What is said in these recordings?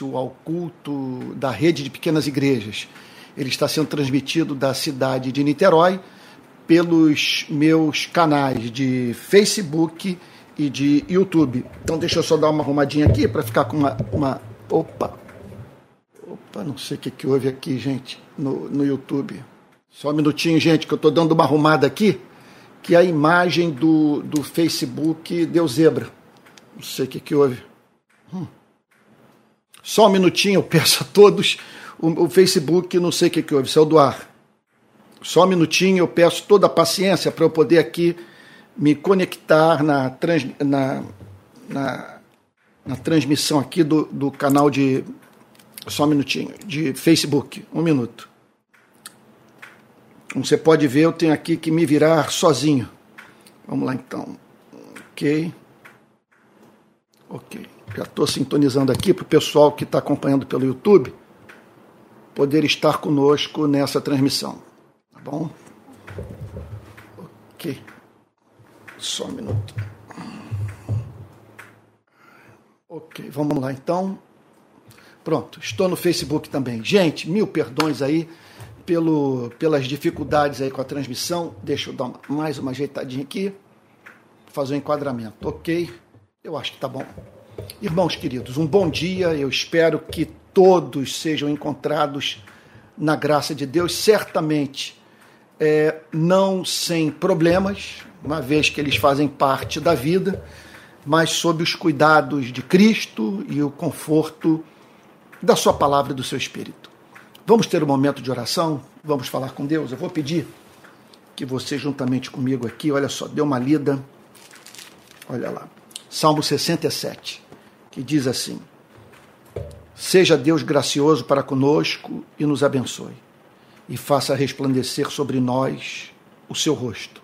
ao culto da rede de pequenas igrejas. Ele está sendo transmitido da cidade de Niterói pelos meus canais de Facebook e de YouTube. Então deixa eu só dar uma arrumadinha aqui para ficar com uma, uma. Opa! Opa, não sei o que, que houve aqui, gente, no, no YouTube. Só um minutinho, gente, que eu estou dando uma arrumada aqui, que a imagem do, do Facebook deu zebra. Não sei o que, que houve. Hum. Só um minutinho, eu peço a todos. O, o Facebook, não sei o que, que houve, saiu do ar. Só um minutinho, eu peço toda a paciência para eu poder aqui me conectar na, trans, na, na, na transmissão aqui do, do canal de. Só um minutinho, de Facebook. Um minuto. Como você pode ver, eu tenho aqui que me virar sozinho. Vamos lá então. Ok. Ok. Já estou sintonizando aqui para o pessoal que está acompanhando pelo YouTube poder estar conosco nessa transmissão. Tá bom? Ok. Só um minuto. Ok, vamos lá então. Pronto, estou no Facebook também. Gente, mil perdões aí pelo, pelas dificuldades aí com a transmissão. Deixa eu dar uma, mais uma ajeitadinha aqui. Fazer o um enquadramento. Ok, eu acho que tá bom. Irmãos queridos, um bom dia. Eu espero que todos sejam encontrados na graça de Deus, certamente é, não sem problemas, uma vez que eles fazem parte da vida, mas sob os cuidados de Cristo e o conforto da Sua palavra e do seu Espírito. Vamos ter um momento de oração, vamos falar com Deus. Eu vou pedir que você, juntamente comigo aqui, olha só, dê uma lida, olha lá, Salmo 67, que diz assim: Seja Deus gracioso para conosco e nos abençoe, e faça resplandecer sobre nós o seu rosto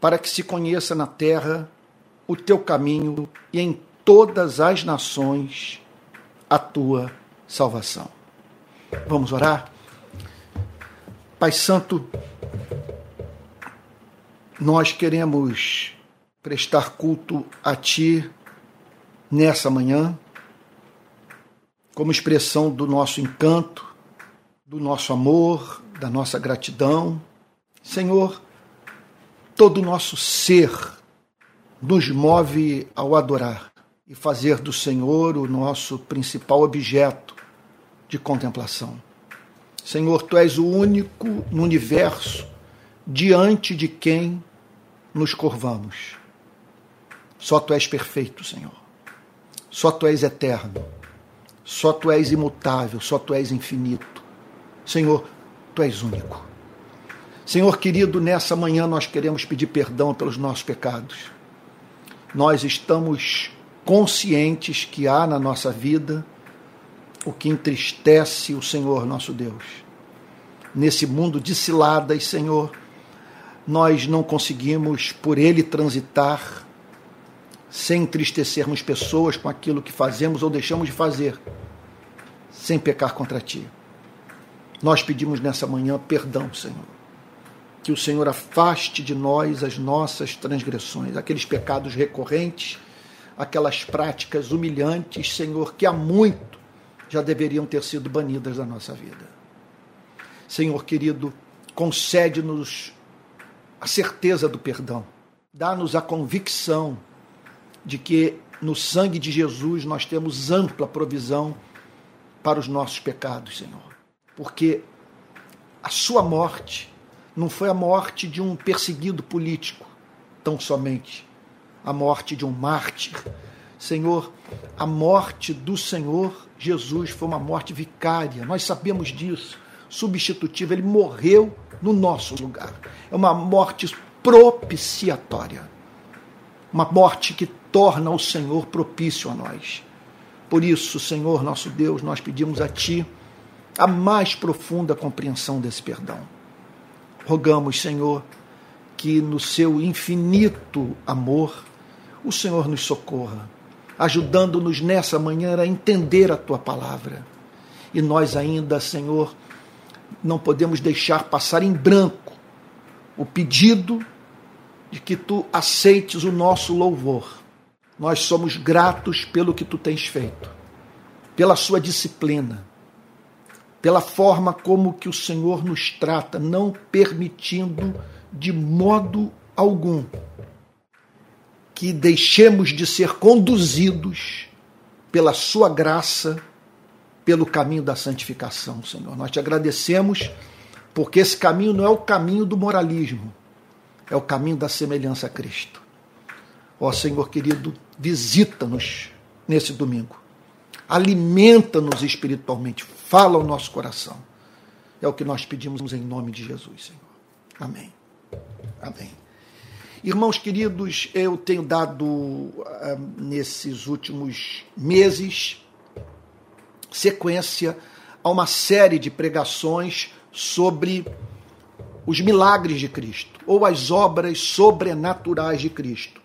para que se conheça na terra o teu caminho e em todas as nações a tua salvação. Vamos orar? Pai Santo, nós queremos prestar culto a Ti nessa manhã, como expressão do nosso encanto, do nosso amor, da nossa gratidão. Senhor, todo o nosso ser nos move ao adorar e fazer do Senhor o nosso principal objeto de contemplação. Senhor, tu és o único no universo diante de quem nos curvamos. Só tu és perfeito, Senhor. Só tu és eterno. Só tu és imutável, só tu és infinito. Senhor, tu és único. Senhor querido, nessa manhã nós queremos pedir perdão pelos nossos pecados. Nós estamos conscientes que há na nossa vida o que entristece o Senhor nosso Deus. Nesse mundo de ciladas, Senhor, nós não conseguimos por ele transitar sem entristecermos pessoas com aquilo que fazemos ou deixamos de fazer, sem pecar contra ti. Nós pedimos nessa manhã perdão, Senhor que o Senhor afaste de nós as nossas transgressões, aqueles pecados recorrentes, aquelas práticas humilhantes, Senhor, que há muito já deveriam ter sido banidas da nossa vida. Senhor querido, concede-nos a certeza do perdão, dá-nos a convicção de que no sangue de Jesus nós temos ampla provisão para os nossos pecados, Senhor, porque a Sua morte não foi a morte de um perseguido político, tão somente. A morte de um mártir. Senhor, a morte do Senhor Jesus foi uma morte vicária, nós sabemos disso, substitutiva. Ele morreu no nosso lugar. É uma morte propiciatória. Uma morte que torna o Senhor propício a nós. Por isso, Senhor nosso Deus, nós pedimos a Ti a mais profunda compreensão desse perdão. Rogamos, Senhor, que no seu infinito amor o Senhor nos socorra, ajudando-nos nessa manhã a entender a tua palavra. E nós ainda, Senhor, não podemos deixar passar em branco o pedido de que tu aceites o nosso louvor. Nós somos gratos pelo que tu tens feito, pela sua disciplina, pela forma como que o Senhor nos trata, não permitindo de modo algum que deixemos de ser conduzidos pela sua graça, pelo caminho da santificação, Senhor. Nós te agradecemos porque esse caminho não é o caminho do moralismo, é o caminho da semelhança a Cristo. Ó Senhor querido, visita-nos nesse domingo. Alimenta-nos espiritualmente, fala ao nosso coração. É o que nós pedimos em nome de Jesus, Senhor. Amém. Amém. Irmãos queridos, eu tenho dado uh, nesses últimos meses sequência a uma série de pregações sobre os milagres de Cristo, ou as obras sobrenaturais de Cristo.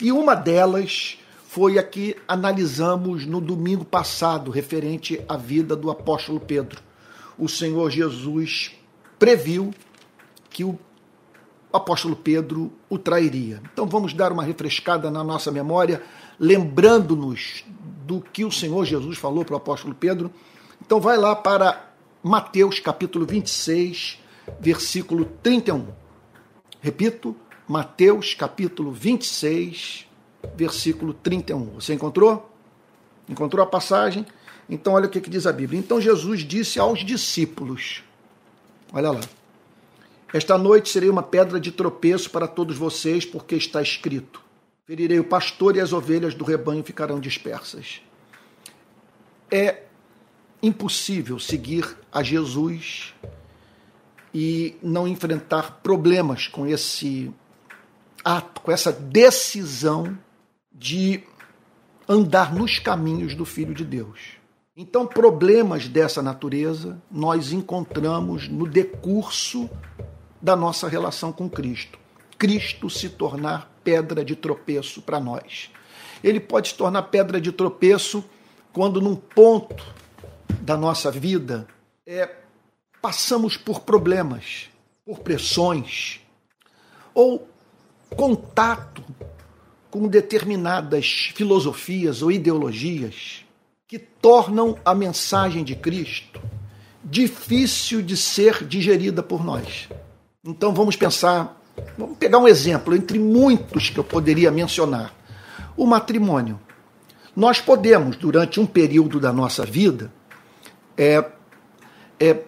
E uma delas foi a que analisamos no domingo passado, referente à vida do apóstolo Pedro. O Senhor Jesus previu que o apóstolo Pedro o trairia. Então vamos dar uma refrescada na nossa memória, lembrando-nos do que o Senhor Jesus falou para o apóstolo Pedro. Então vai lá para Mateus capítulo 26, versículo 31. Repito, Mateus capítulo 26, versículo 31. Você encontrou? Encontrou a passagem? Então olha o que, que diz a Bíblia. Então Jesus disse aos discípulos: Olha lá. Esta noite serei uma pedra de tropeço para todos vocês, porque está escrito: Ferirei o pastor e as ovelhas do rebanho ficarão dispersas. É impossível seguir a Jesus e não enfrentar problemas com esse ato, com essa decisão de andar nos caminhos do Filho de Deus. Então, problemas dessa natureza nós encontramos no decurso da nossa relação com Cristo. Cristo se tornar pedra de tropeço para nós. Ele pode se tornar pedra de tropeço quando, num ponto da nossa vida, é, passamos por problemas, por pressões, ou contato com determinadas filosofias ou ideologias que tornam a mensagem de Cristo difícil de ser digerida por nós. Então vamos pensar, vamos pegar um exemplo entre muitos que eu poderia mencionar. O matrimônio. Nós podemos, durante um período da nossa vida, é, é,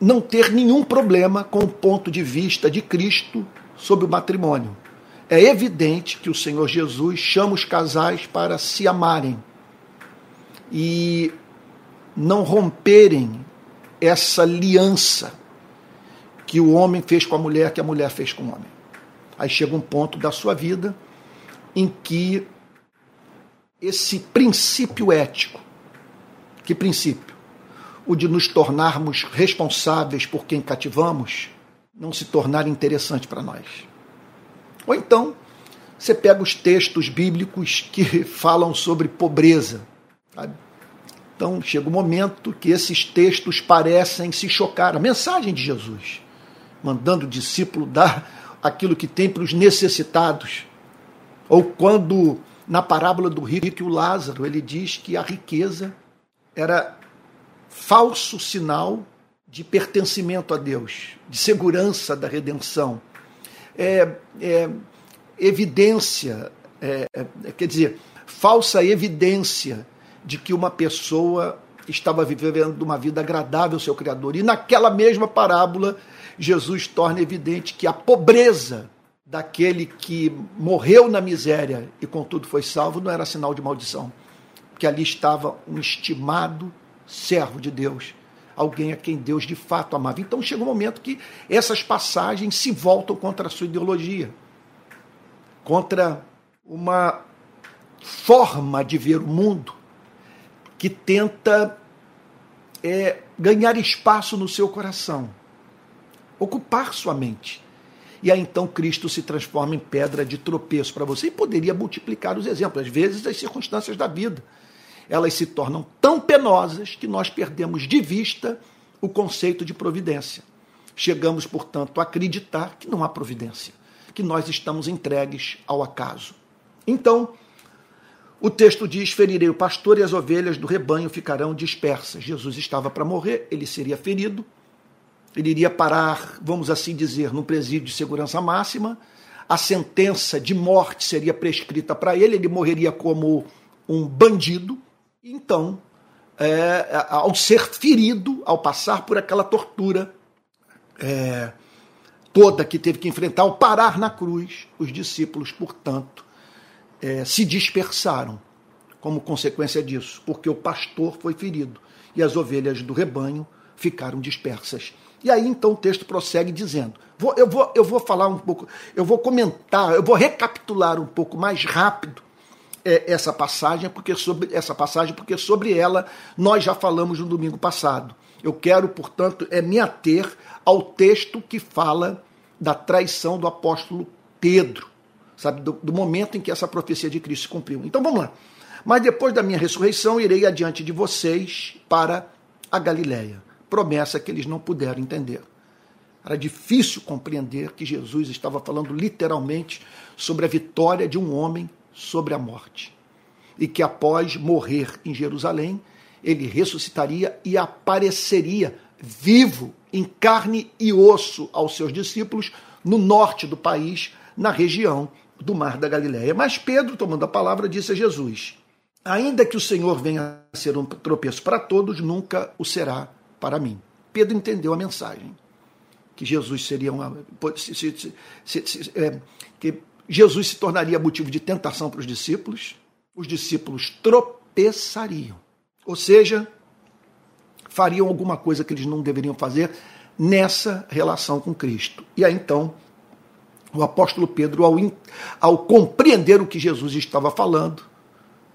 não ter nenhum problema com o ponto de vista de Cristo sobre o matrimônio. É evidente que o Senhor Jesus chama os casais para se amarem e não romperem essa aliança que o homem fez com a mulher, que a mulher fez com o homem. Aí chega um ponto da sua vida em que esse princípio ético, que princípio? o de nos tornarmos responsáveis por quem cativamos não se tornar interessante para nós. Ou então, você pega os textos bíblicos que falam sobre pobreza. Sabe? Então, chega o um momento que esses textos parecem se chocar. A mensagem de Jesus, mandando o discípulo dar aquilo que tem para os necessitados. Ou quando, na parábola do rico e o Lázaro, ele diz que a riqueza era falso sinal de pertencimento a Deus, de segurança da redenção. É, é evidência, é, é, quer dizer, falsa evidência de que uma pessoa estava vivendo uma vida agradável ao seu Criador. E naquela mesma parábola, Jesus torna evidente que a pobreza daquele que morreu na miséria e contudo foi salvo não era sinal de maldição, que ali estava um estimado servo de Deus, alguém a quem Deus de fato amava. Então chega um momento que essas passagens se voltam contra a sua ideologia, contra uma forma de ver o mundo que tenta é, ganhar espaço no seu coração, ocupar sua mente. E aí então Cristo se transforma em pedra de tropeço para você e poderia multiplicar os exemplos, às vezes as circunstâncias da vida elas se tornam tão penosas que nós perdemos de vista o conceito de providência. Chegamos, portanto, a acreditar que não há providência, que nós estamos entregues ao acaso. Então, o texto diz: ferirei o pastor e as ovelhas do rebanho ficarão dispersas. Jesus estava para morrer, ele seria ferido, ele iria parar, vamos assim dizer, num presídio de segurança máxima. A sentença de morte seria prescrita para ele, ele morreria como um bandido. Então, é, ao ser ferido, ao passar por aquela tortura é, toda que teve que enfrentar, ao parar na cruz, os discípulos, portanto, é, se dispersaram como consequência disso, porque o pastor foi ferido e as ovelhas do rebanho ficaram dispersas. E aí então o texto prossegue dizendo: vou, eu, vou, eu vou falar um pouco, eu vou comentar, eu vou recapitular um pouco mais rápido essa passagem, porque sobre essa passagem, porque sobre ela nós já falamos no domingo passado. Eu quero, portanto, é me ater ao texto que fala da traição do apóstolo Pedro sabe, do, do momento em que essa profecia de Cristo se cumpriu. Então vamos lá. Mas depois da minha ressurreição, irei adiante de vocês para a Galiléia. Promessa que eles não puderam entender. Era difícil compreender que Jesus estava falando literalmente sobre a vitória de um homem sobre a morte. E que após morrer em Jerusalém, ele ressuscitaria e apareceria vivo, em carne e osso aos seus discípulos no norte do país, na região do mar da Galiléia. Mas Pedro, tomando a palavra, disse a Jesus: Ainda que o Senhor venha a ser um tropeço para todos, nunca o será para mim. Pedro entendeu a mensagem. Que Jesus seria uma. Se, se, se, é, que Jesus se tornaria motivo de tentação para os discípulos, os discípulos tropeçariam. Ou seja, fariam alguma coisa que eles não deveriam fazer nessa relação com Cristo. E aí então o apóstolo Pedro, ao, ao compreender o que Jesus estava falando,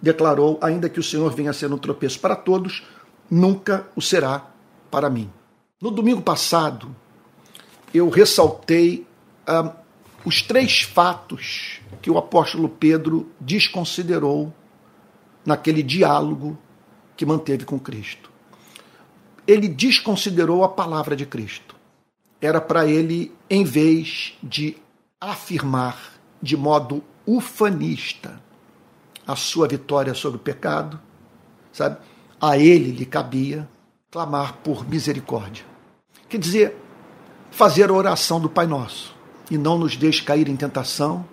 declarou: Ainda que o Senhor venha a ser um tropeço para todos, nunca o será para mim. No domingo passado, eu ressaltei ah, os três fatos que o apóstolo Pedro desconsiderou naquele diálogo que manteve com Cristo. Ele desconsiderou a palavra de Cristo. Era para ele, em vez de afirmar de modo ufanista a sua vitória sobre o pecado, sabe? A ele lhe cabia clamar por misericórdia. Quer dizer, fazer a oração do Pai Nosso e não nos deixe cair em tentação,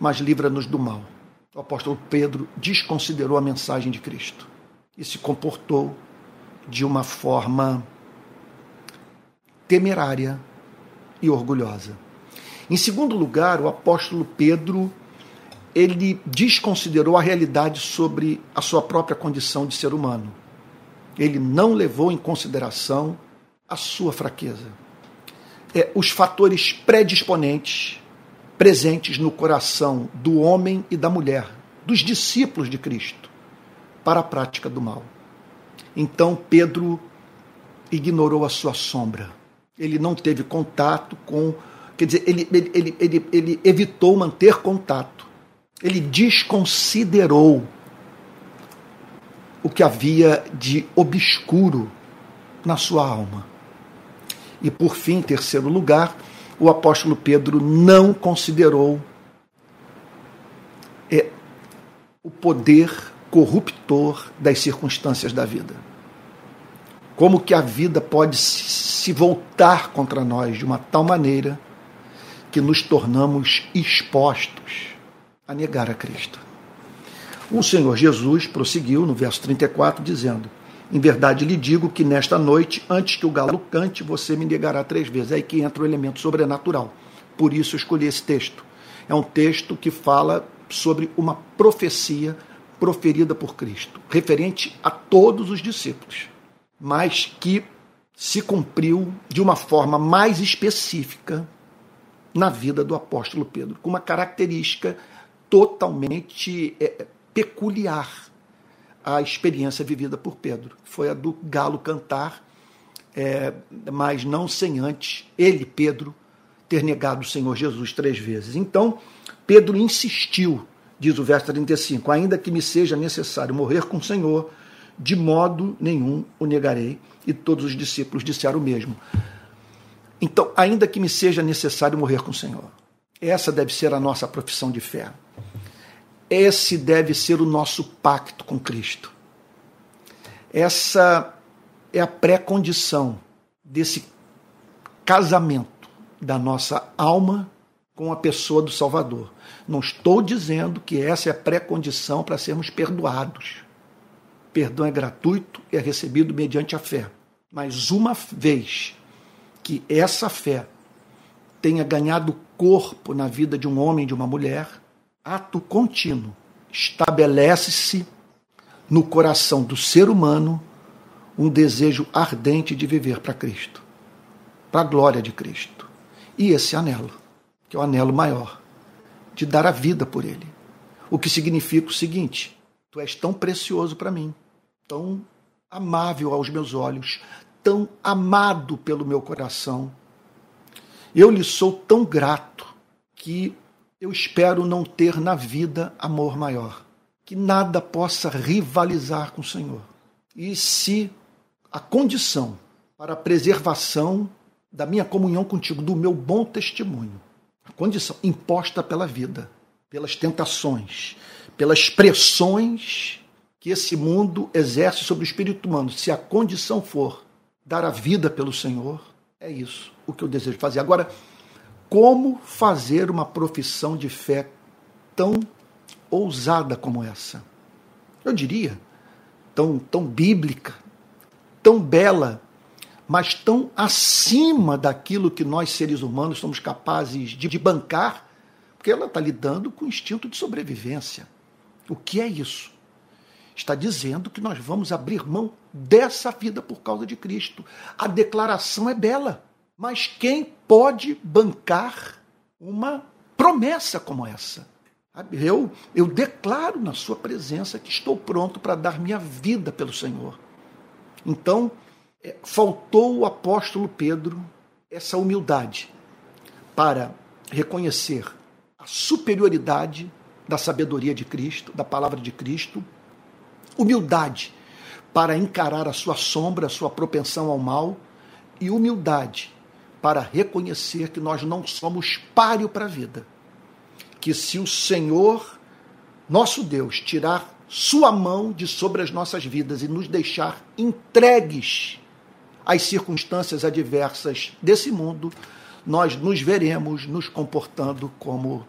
mas livra-nos do mal. O apóstolo Pedro desconsiderou a mensagem de Cristo e se comportou de uma forma temerária e orgulhosa. Em segundo lugar, o apóstolo Pedro ele desconsiderou a realidade sobre a sua própria condição de ser humano. Ele não levou em consideração a sua fraqueza. É, os fatores predisponentes presentes no coração do homem e da mulher, dos discípulos de Cristo, para a prática do mal. Então Pedro ignorou a sua sombra. Ele não teve contato com Quer dizer, ele, ele, ele, ele, ele evitou manter contato. Ele desconsiderou o que havia de obscuro na sua alma. E por fim, em terceiro lugar, o apóstolo Pedro não considerou é, o poder corruptor das circunstâncias da vida. Como que a vida pode se voltar contra nós de uma tal maneira que nos tornamos expostos a negar a Cristo. O Senhor Jesus prosseguiu no verso 34, dizendo: Em verdade lhe digo que nesta noite, antes que o galo cante, você me negará três vezes. É aí que entra o elemento sobrenatural. Por isso eu escolhi esse texto. É um texto que fala sobre uma profecia proferida por Cristo, referente a todos os discípulos, mas que se cumpriu de uma forma mais específica na vida do apóstolo Pedro, com uma característica totalmente é, peculiar à experiência vivida por Pedro. Foi a do galo cantar, é, mas não sem antes ele, Pedro, ter negado o Senhor Jesus três vezes. Então, Pedro insistiu, diz o verso 35, ainda que me seja necessário morrer com o Senhor, de modo nenhum o negarei. E todos os discípulos disseram o mesmo. Então, ainda que me seja necessário morrer com o Senhor, essa deve ser a nossa profissão de fé. Esse deve ser o nosso pacto com Cristo. Essa é a pré-condição desse casamento da nossa alma com a pessoa do Salvador. Não estou dizendo que essa é a pré-condição para sermos perdoados. Perdão é gratuito e é recebido mediante a fé. Mas uma vez que essa fé tenha ganhado corpo na vida de um homem e de uma mulher, ato contínuo estabelece-se no coração do ser humano um desejo ardente de viver para Cristo, para a glória de Cristo. E esse anelo, que é o anelo maior, de dar a vida por Ele. O que significa o seguinte: Tu és tão precioso para mim, tão amável aos meus olhos, tão amado pelo meu coração. Eu lhe sou tão grato que eu espero não ter na vida amor maior, que nada possa rivalizar com o Senhor. E se a condição para a preservação da minha comunhão contigo, do meu bom testemunho, a condição imposta pela vida, pelas tentações, pelas pressões que esse mundo exerce sobre o espírito humano, se a condição for dar a vida pelo Senhor, é isso o que eu desejo fazer. Agora, como fazer uma profissão de fé tão ousada como essa? Eu diria, tão, tão bíblica, tão bela, mas tão acima daquilo que nós seres humanos somos capazes de, de bancar, porque ela está lidando com o instinto de sobrevivência. O que é isso? Está dizendo que nós vamos abrir mão dessa vida por causa de Cristo. A declaração é bela. Mas quem pode bancar uma promessa como essa? Eu, eu declaro na sua presença que estou pronto para dar minha vida pelo Senhor. Então, é, faltou o apóstolo Pedro essa humildade para reconhecer a superioridade da sabedoria de Cristo, da palavra de Cristo, humildade para encarar a sua sombra, a sua propensão ao mal, e humildade para reconhecer que nós não somos páreo para a vida. Que se o Senhor, nosso Deus, tirar sua mão de sobre as nossas vidas e nos deixar entregues às circunstâncias adversas desse mundo, nós nos veremos nos comportando como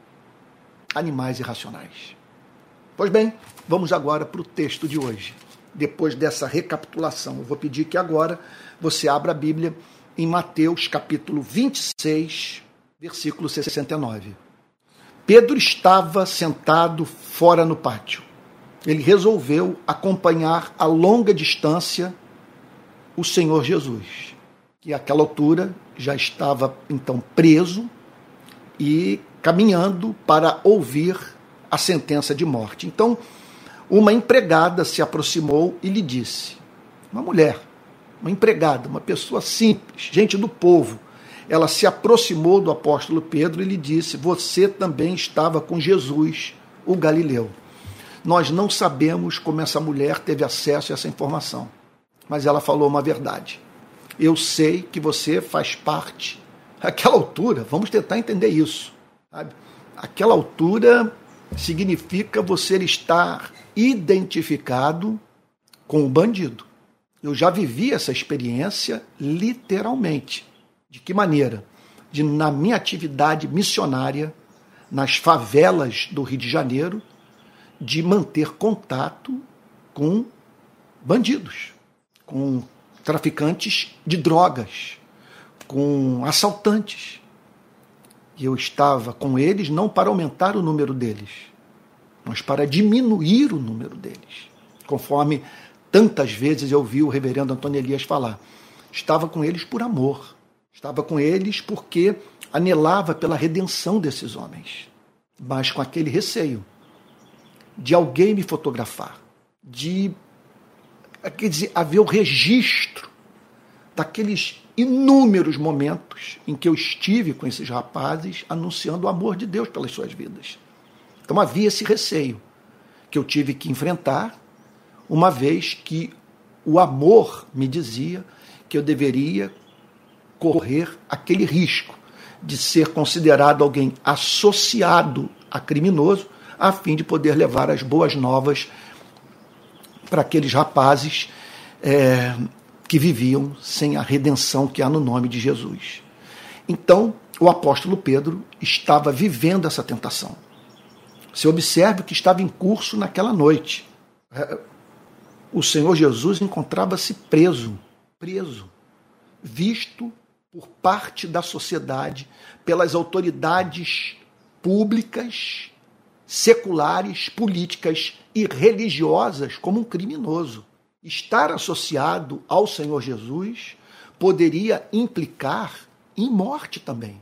animais irracionais. Pois bem, vamos agora para o texto de hoje. Depois dessa recapitulação, eu vou pedir que agora você abra a Bíblia em Mateus capítulo 26, versículo 69. Pedro estava sentado fora no pátio. Ele resolveu acompanhar a longa distância o Senhor Jesus, que àquela altura já estava então preso e caminhando para ouvir a sentença de morte. Então, uma empregada se aproximou e lhe disse: Uma mulher, uma empregada, uma pessoa simples, gente do povo. Ela se aproximou do apóstolo Pedro e lhe disse: Você também estava com Jesus, o Galileu. Nós não sabemos como essa mulher teve acesso a essa informação, mas ela falou uma verdade. Eu sei que você faz parte. Aquela altura, vamos tentar entender isso. Sabe? Aquela altura significa você estar identificado com o bandido. Eu já vivi essa experiência literalmente. De que maneira? De, na minha atividade missionária, nas favelas do Rio de Janeiro, de manter contato com bandidos, com traficantes de drogas, com assaltantes. E eu estava com eles não para aumentar o número deles, mas para diminuir o número deles, conforme Tantas vezes eu vi o reverendo Antônio Elias falar. Estava com eles por amor. Estava com eles porque anelava pela redenção desses homens. Mas com aquele receio de alguém me fotografar, de quer dizer, haver o registro daqueles inúmeros momentos em que eu estive com esses rapazes anunciando o amor de Deus pelas suas vidas. Então havia esse receio que eu tive que enfrentar uma vez que o amor me dizia que eu deveria correr aquele risco de ser considerado alguém associado a criminoso, a fim de poder levar as boas novas para aqueles rapazes é, que viviam sem a redenção que há no nome de Jesus. Então, o apóstolo Pedro estava vivendo essa tentação. Você observe que estava em curso naquela noite. O Senhor Jesus encontrava-se preso, preso, visto por parte da sociedade, pelas autoridades públicas, seculares, políticas e religiosas como um criminoso. Estar associado ao Senhor Jesus poderia implicar em morte também,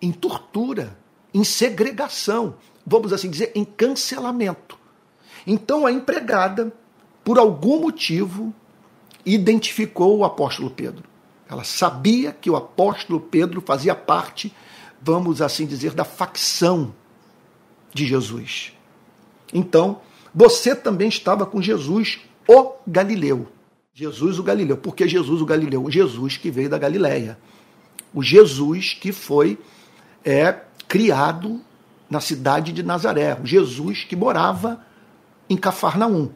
em tortura, em segregação, vamos assim dizer, em cancelamento. Então a empregada, por algum motivo, identificou o apóstolo Pedro. Ela sabia que o apóstolo Pedro fazia parte, vamos assim dizer, da facção de Jesus. Então, você também estava com Jesus, o Galileu. Jesus o Galileu. Por que Jesus o Galileu? O Jesus que veio da Galileia. O Jesus que foi é, criado na cidade de Nazaré. O Jesus que morava em Cafarnaum.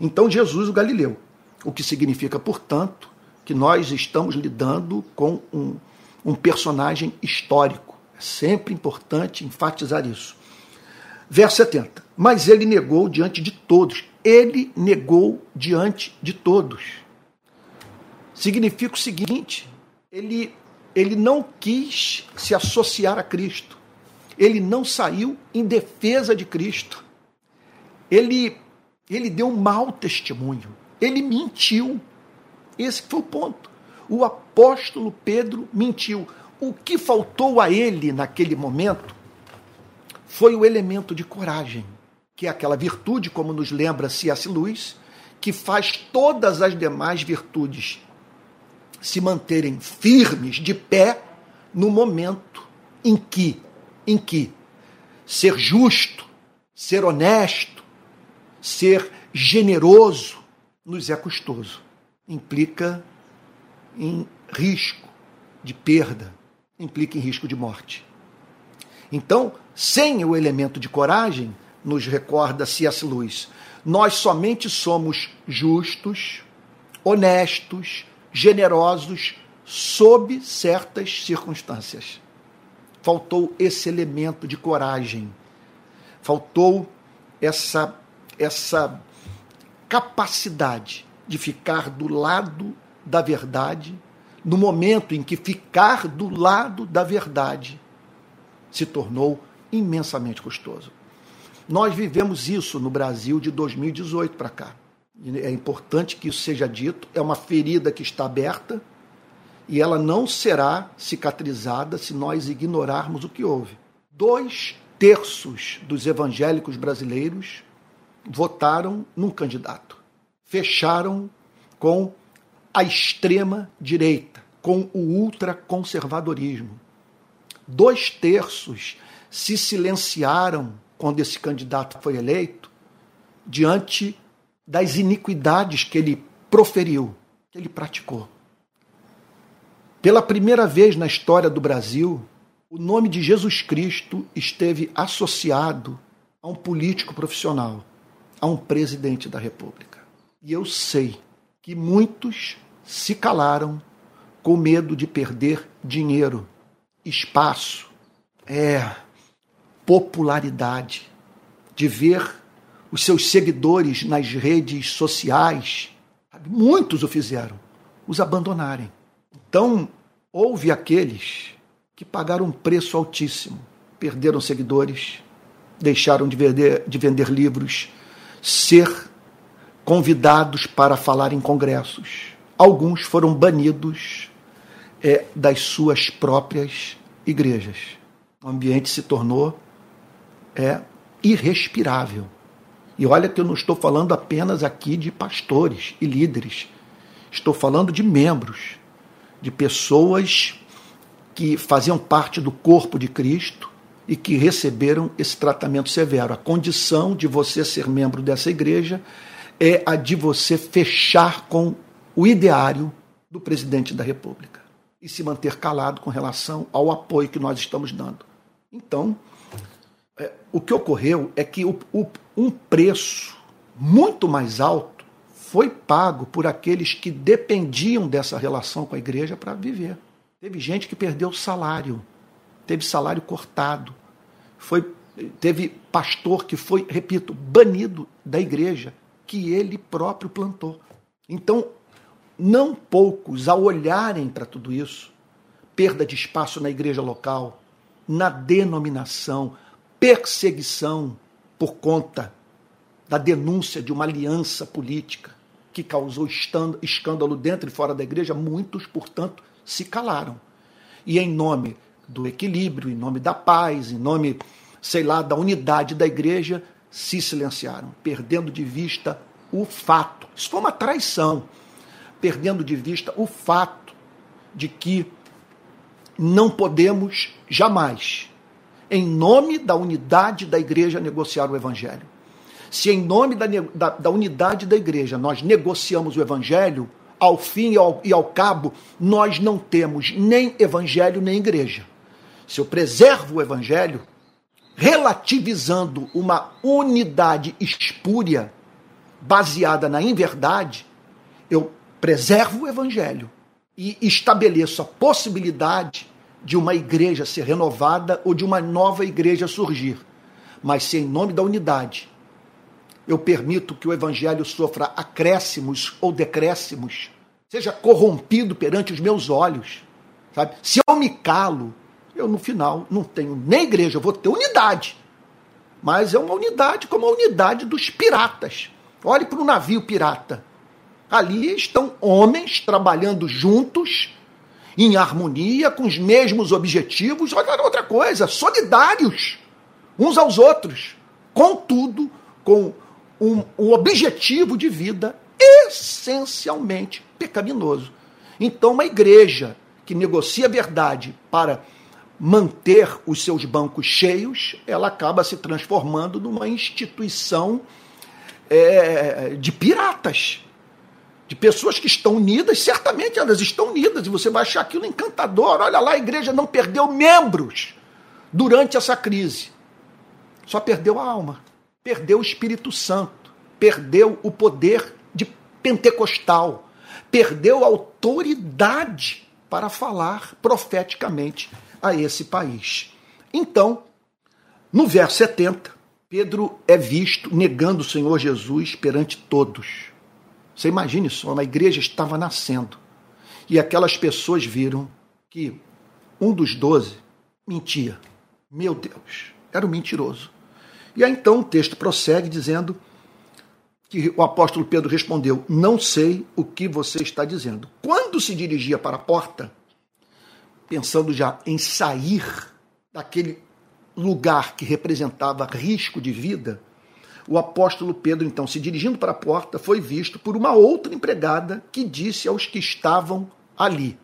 Então, Jesus o Galileu. O que significa, portanto, que nós estamos lidando com um, um personagem histórico. É sempre importante enfatizar isso. Verso 70. Mas ele negou diante de todos. Ele negou diante de todos. Significa o seguinte: ele, ele não quis se associar a Cristo. Ele não saiu em defesa de Cristo. Ele, ele deu mau testemunho. Ele mentiu. Esse foi o ponto. O apóstolo Pedro mentiu. O que faltou a ele naquele momento foi o elemento de coragem, que é aquela virtude, como nos lembra C.S. Lewis, que faz todas as demais virtudes se manterem firmes, de pé, no momento em que, em que ser justo, ser honesto, ser generoso nos é custoso. Implica em risco de perda, implica em risco de morte. Então, sem o elemento de coragem, nos recorda C.S. Lewis, nós somente somos justos, honestos, generosos sob certas circunstâncias. Faltou esse elemento de coragem. Faltou essa essa capacidade de ficar do lado da verdade no momento em que ficar do lado da verdade se tornou imensamente custoso. Nós vivemos isso no Brasil de 2018 para cá. É importante que isso seja dito. É uma ferida que está aberta e ela não será cicatrizada se nós ignorarmos o que houve. Dois terços dos evangélicos brasileiros votaram num candidato. Fecharam com a extrema direita, com o ultraconservadorismo. Dois terços se silenciaram quando esse candidato foi eleito diante das iniquidades que ele proferiu, que ele praticou. Pela primeira vez na história do Brasil, o nome de Jesus Cristo esteve associado a um político profissional, a um presidente da República. E eu sei que muitos se calaram com medo de perder dinheiro, espaço, é, popularidade, de ver os seus seguidores nas redes sociais, muitos o fizeram, os abandonarem. Então, houve aqueles que pagaram um preço altíssimo, perderam seguidores, deixaram de vender, de vender livros, ser convidados para falar em congressos. Alguns foram banidos é, das suas próprias igrejas. O ambiente se tornou é, irrespirável. E olha que eu não estou falando apenas aqui de pastores e líderes. Estou falando de membros, de pessoas que faziam parte do corpo de Cristo e que receberam esse tratamento severo. A condição de você ser membro dessa igreja é a de você fechar com o ideário do presidente da República e se manter calado com relação ao apoio que nós estamos dando. Então, é, o que ocorreu é que o, o, um preço muito mais alto foi pago por aqueles que dependiam dessa relação com a igreja para viver. Teve gente que perdeu salário, teve salário cortado, foi, teve pastor que foi, repito, banido da igreja que ele próprio plantou. Então, não poucos, ao olharem para tudo isso, perda de espaço na igreja local, na denominação, perseguição por conta da denúncia de uma aliança política que causou escândalo dentro e fora da igreja, muitos, portanto, se calaram. E em nome do equilíbrio, em nome da paz, em nome, sei lá, da unidade da igreja, se silenciaram, perdendo de vista o fato. Isso foi uma traição, perdendo de vista o fato de que não podemos jamais, em nome da unidade da igreja, negociar o evangelho. Se em nome da, da, da unidade da igreja nós negociamos o evangelho, ao fim e ao, e ao cabo, nós não temos nem evangelho nem igreja. Se eu preservo o evangelho, relativizando uma unidade espúria baseada na inverdade, eu preservo o evangelho e estabeleço a possibilidade de uma igreja ser renovada ou de uma nova igreja surgir. Mas se em nome da unidade eu permito que o evangelho sofra acréscimos ou decréscimos, seja corrompido perante os meus olhos, sabe? Se eu me calo, eu no final não tenho nem igreja, eu vou ter unidade. Mas é uma unidade como a unidade dos piratas. Olhe para o navio pirata. Ali estão homens trabalhando juntos, em harmonia, com os mesmos objetivos. Olha outra coisa, solidários uns aos outros. Contudo, com um, um objetivo de vida essencialmente pecaminoso. Então, uma igreja que negocia a verdade para manter os seus bancos cheios, ela acaba se transformando numa instituição é, de piratas, de pessoas que estão unidas, certamente elas estão unidas, e você vai achar aquilo encantador. Olha lá, a igreja não perdeu membros durante essa crise, só perdeu a alma perdeu o Espírito Santo, perdeu o poder de pentecostal, perdeu a autoridade para falar profeticamente a esse país. Então, no verso 70, Pedro é visto negando o Senhor Jesus perante todos. Você imagine só, uma igreja estava nascendo e aquelas pessoas viram que um dos doze mentia. Meu Deus, era um mentiroso. E aí então o texto prossegue dizendo que o apóstolo Pedro respondeu: Não sei o que você está dizendo. Quando se dirigia para a porta, pensando já em sair daquele lugar que representava risco de vida, o apóstolo Pedro, então, se dirigindo para a porta, foi visto por uma outra empregada que disse aos que estavam ali: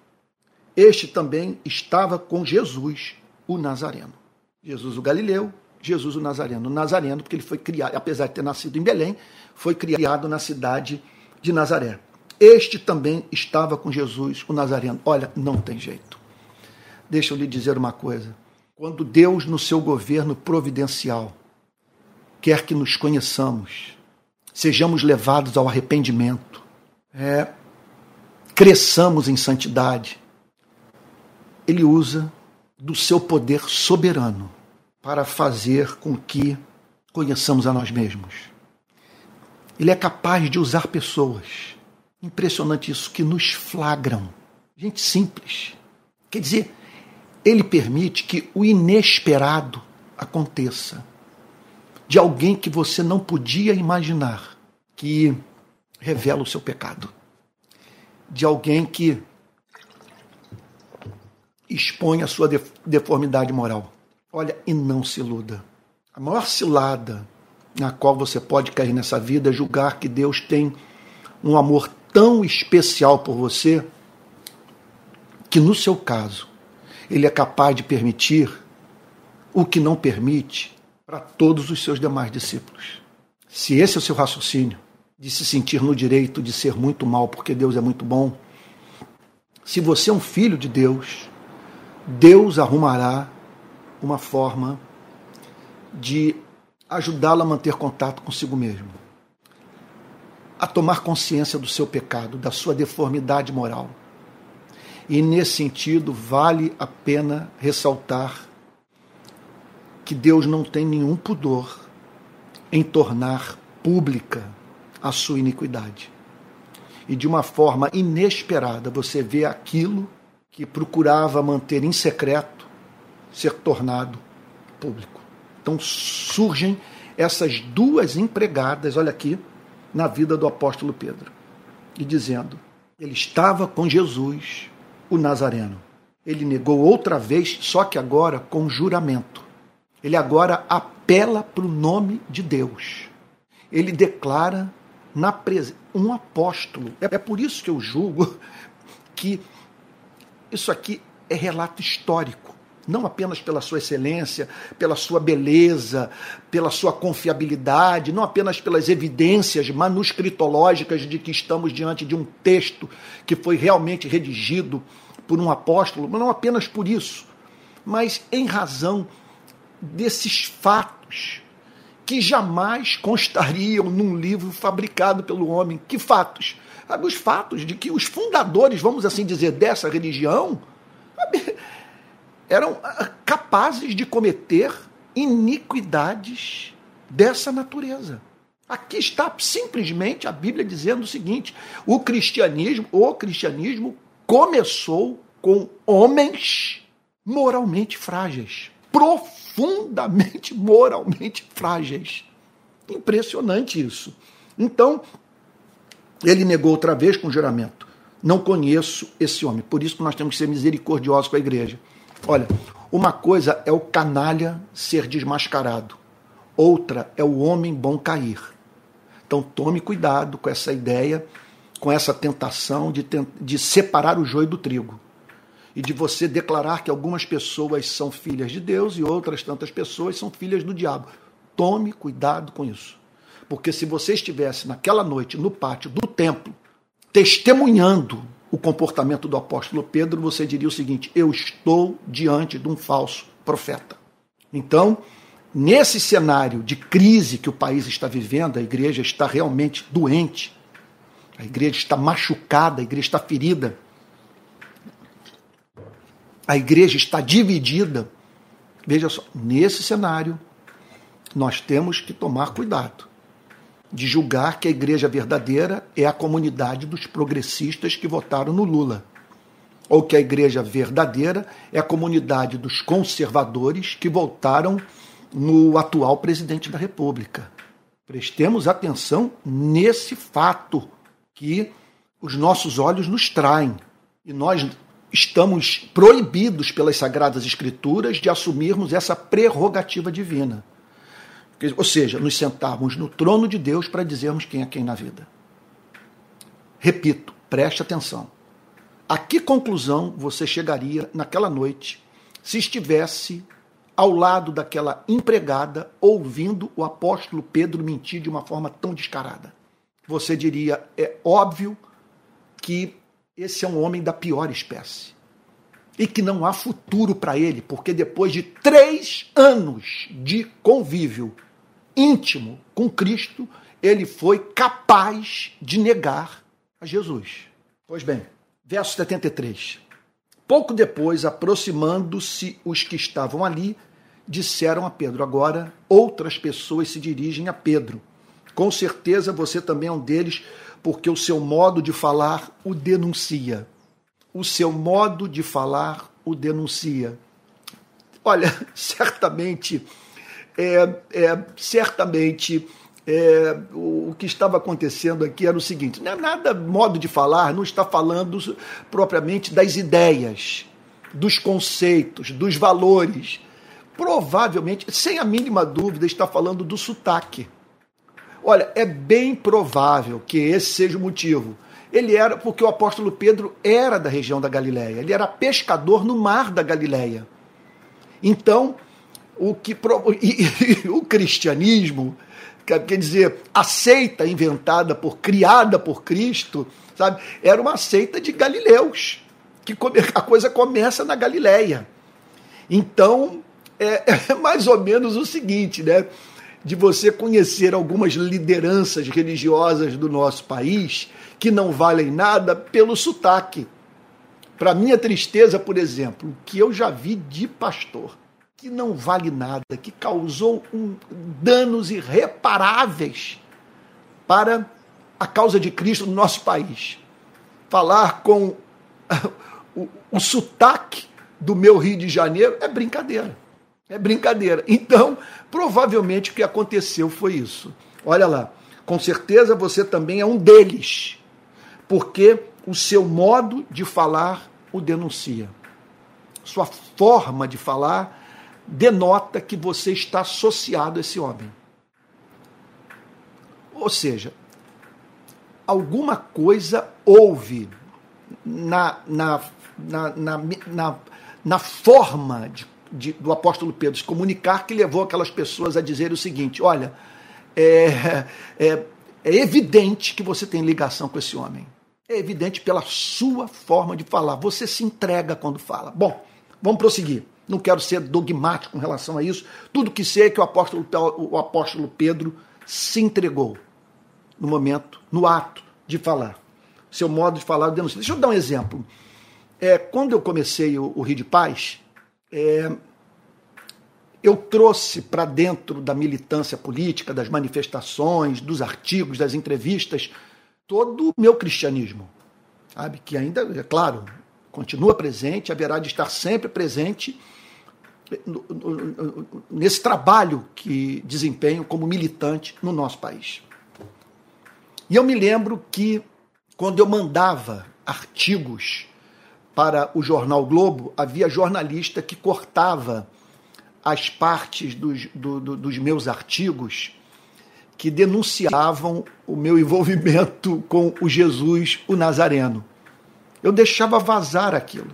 Este também estava com Jesus, o Nazareno. Jesus, o Galileu, Jesus o Nazareno. O Nazareno, porque ele foi criado, apesar de ter nascido em Belém, foi criado na cidade de Nazaré. Este também estava com Jesus, o Nazareno. Olha, não tem jeito. Deixa eu lhe dizer uma coisa. Quando Deus, no seu governo providencial, quer que nos conheçamos, sejamos levados ao arrependimento, é, cresçamos em santidade, Ele usa do seu poder soberano para fazer com que conheçamos a nós mesmos. Ele é capaz de usar pessoas. Impressionante isso, que nos flagram. Gente simples. Quer dizer, ele permite que o inesperado aconteça. De alguém que você não podia imaginar, que revela o seu pecado. De alguém que expõe a sua deformidade moral. Olha, e não se iluda. A maior cilada na qual você pode cair nessa vida é julgar que Deus tem um amor tão especial por você que, no seu caso, Ele é capaz de permitir o que não permite para todos os seus demais discípulos. Se esse é o seu raciocínio, de se sentir no direito de ser muito mal porque Deus é muito bom, se você é um filho de Deus, Deus arrumará uma forma de ajudá-la a manter contato consigo mesmo, a tomar consciência do seu pecado, da sua deformidade moral. E nesse sentido, vale a pena ressaltar que Deus não tem nenhum pudor em tornar pública a sua iniquidade. E de uma forma inesperada, você vê aquilo que procurava manter em secreto ser tornado público. Então surgem essas duas empregadas, olha aqui, na vida do apóstolo Pedro. E dizendo: ele estava com Jesus, o Nazareno. Ele negou outra vez, só que agora com juramento. Ele agora apela para o nome de Deus. Ele declara na pres... um apóstolo. É por isso que eu julgo que isso aqui é relato histórico não apenas pela sua excelência, pela sua beleza, pela sua confiabilidade, não apenas pelas evidências manuscritológicas de que estamos diante de um texto que foi realmente redigido por um apóstolo, não apenas por isso, mas em razão desses fatos que jamais constariam num livro fabricado pelo homem. Que fatos? Os fatos de que os fundadores, vamos assim dizer, dessa religião eram ah, capazes de cometer iniquidades dessa natureza. Aqui está simplesmente a Bíblia dizendo o seguinte: o cristianismo, o cristianismo começou com homens moralmente frágeis, profundamente moralmente frágeis. Impressionante isso. Então, ele negou outra vez com juramento: Não conheço esse homem. Por isso que nós temos que ser misericordiosos com a igreja. Olha, uma coisa é o canalha ser desmascarado, outra é o homem bom cair. Então tome cuidado com essa ideia, com essa tentação de, de separar o joio do trigo e de você declarar que algumas pessoas são filhas de Deus e outras tantas pessoas são filhas do diabo. Tome cuidado com isso. Porque se você estivesse naquela noite no pátio do templo, testemunhando o comportamento do apóstolo Pedro, você diria o seguinte: eu estou diante de um falso profeta. Então, nesse cenário de crise que o país está vivendo, a igreja está realmente doente, a igreja está machucada, a igreja está ferida, a igreja está dividida. Veja só, nesse cenário, nós temos que tomar cuidado de julgar que a igreja verdadeira é a comunidade dos progressistas que votaram no Lula. Ou que a igreja verdadeira é a comunidade dos conservadores que votaram no atual presidente da República. Prestemos atenção nesse fato que os nossos olhos nos traem. E nós estamos proibidos pelas Sagradas Escrituras de assumirmos essa prerrogativa divina. Ou seja, nos sentarmos no trono de Deus para dizermos quem é quem na vida. Repito, preste atenção. A que conclusão você chegaria naquela noite se estivesse ao lado daquela empregada ouvindo o apóstolo Pedro mentir de uma forma tão descarada? Você diria: é óbvio que esse é um homem da pior espécie e que não há futuro para ele, porque depois de três anos de convívio íntimo com Cristo, ele foi capaz de negar a Jesus. Pois bem, verso 73. Pouco depois, aproximando-se os que estavam ali, disseram a Pedro: Agora outras pessoas se dirigem a Pedro. Com certeza você também é um deles, porque o seu modo de falar o denuncia. O seu modo de falar o denuncia. Olha, certamente é, é, certamente é, o, que estava acontecendo aqui era o seguinte: não é nada modo de falar, não está falando propriamente das ideias, dos conceitos, dos valores. Provavelmente, sem a mínima dúvida, está falando do sotaque. Olha, é bem provável que esse seja o motivo. Ele era porque o apóstolo Pedro era da região da Galileia, ele era pescador no mar da Galileia. Então, o que e, o cristianismo, quer dizer, a seita inventada por, criada por Cristo, sabe, era uma seita de galileus, que a coisa começa na Galileia. Então, é, é mais ou menos o seguinte, né? De você conhecer algumas lideranças religiosas do nosso país que não valem nada pelo sotaque. Para minha tristeza, por exemplo, o que eu já vi de pastor que não vale nada, que causou um, danos irreparáveis para a causa de Cristo no nosso país. Falar com o, o sotaque do meu Rio de Janeiro é brincadeira. É brincadeira. Então, provavelmente o que aconteceu foi isso. Olha lá, com certeza você também é um deles, porque o seu modo de falar o denuncia. Sua forma de falar denota que você está associado a esse homem. Ou seja, alguma coisa houve na, na, na, na, na, forma de, de, do apóstolo Pedro se comunicar que levou aquelas pessoas a dizer o seguinte: olha, é, é, é evidente que você tem ligação com esse homem. É evidente pela sua forma de falar. Você se entrega quando fala. Bom, vamos prosseguir. Não quero ser dogmático com relação a isso. Tudo que sei é que o apóstolo, o apóstolo Pedro se entregou no momento, no ato de falar. Seu modo de falar denuncia. Deixa eu dar um exemplo. É, quando eu comecei o, o Rio de Paz, é, eu trouxe para dentro da militância política, das manifestações, dos artigos, das entrevistas, todo o meu cristianismo. Sabe? Que ainda, é claro, continua presente, haverá de estar sempre presente nesse trabalho que desempenho como militante no nosso país. E eu me lembro que quando eu mandava artigos para o jornal Globo, havia jornalista que cortava as partes dos, do, do, dos meus artigos que denunciavam o meu envolvimento com o Jesus, o Nazareno. Eu deixava vazar aquilo.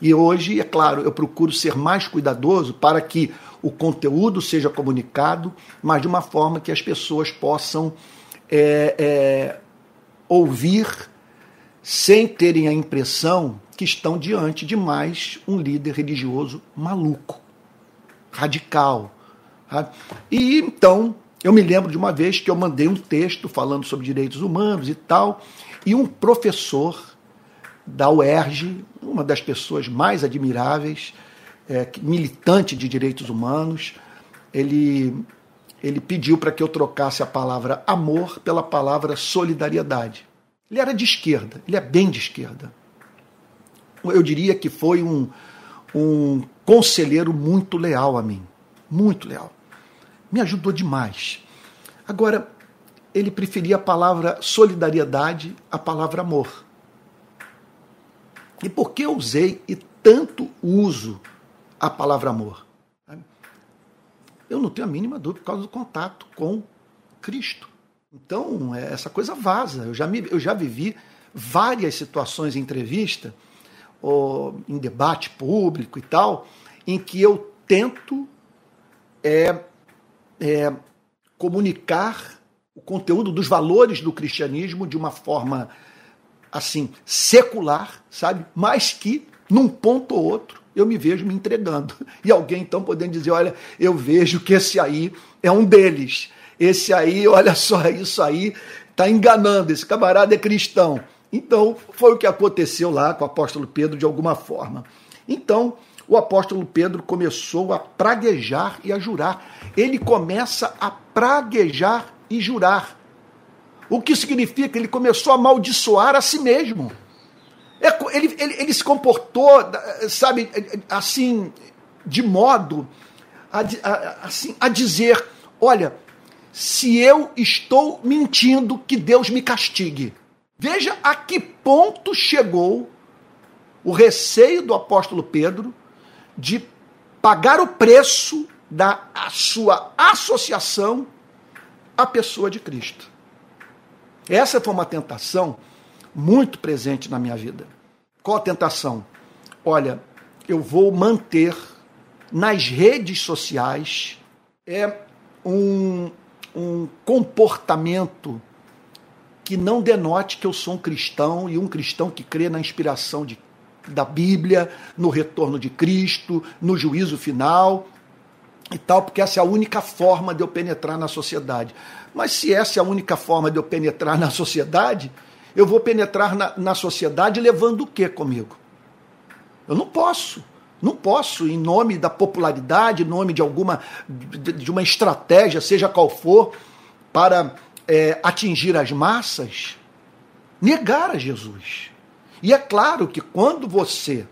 E hoje, é claro, eu procuro ser mais cuidadoso para que o conteúdo seja comunicado, mas de uma forma que as pessoas possam é, é, ouvir sem terem a impressão que estão diante de mais um líder religioso maluco, radical. E então, eu me lembro de uma vez que eu mandei um texto falando sobre direitos humanos e tal, e um professor da UERJ, uma das pessoas mais admiráveis, é, militante de direitos humanos, ele, ele pediu para que eu trocasse a palavra amor pela palavra solidariedade. Ele era de esquerda, ele é bem de esquerda. Eu diria que foi um, um conselheiro muito leal a mim, muito leal. Me ajudou demais. Agora, ele preferia a palavra solidariedade à palavra amor. E por que eu usei e tanto uso a palavra amor? Eu não tenho a mínima dúvida por causa do contato com Cristo. Então, é, essa coisa vaza. Eu já, me, eu já vivi várias situações em entrevista, ou em debate público e tal, em que eu tento é, é, comunicar o conteúdo dos valores do cristianismo de uma forma assim, secular, sabe? Mas que, num ponto ou outro, eu me vejo me entregando. E alguém então podendo dizer: olha, eu vejo que esse aí é um deles. Esse aí, olha só, isso aí está enganando, esse camarada é cristão. Então, foi o que aconteceu lá com o apóstolo Pedro de alguma forma. Então, o apóstolo Pedro começou a praguejar e a jurar. Ele começa a praguejar e jurar. O que significa ele começou a amaldiçoar a si mesmo. É, ele, ele, ele se comportou, sabe, assim, de modo a, a, assim, a dizer: olha, se eu estou mentindo, que Deus me castigue. Veja a que ponto chegou o receio do apóstolo Pedro de pagar o preço da sua associação à pessoa de Cristo. Essa foi uma tentação muito presente na minha vida. Qual a tentação? Olha, eu vou manter nas redes sociais é um, um comportamento que não denote que eu sou um cristão e um cristão que crê na inspiração de, da Bíblia, no retorno de Cristo, no juízo final. e tal, porque essa é a única forma de eu penetrar na sociedade. Mas se essa é a única forma de eu penetrar na sociedade, eu vou penetrar na, na sociedade levando o que comigo? Eu não posso. Não posso, em nome da popularidade, em nome de alguma de uma estratégia, seja qual for, para é, atingir as massas, negar a Jesus. E é claro que quando você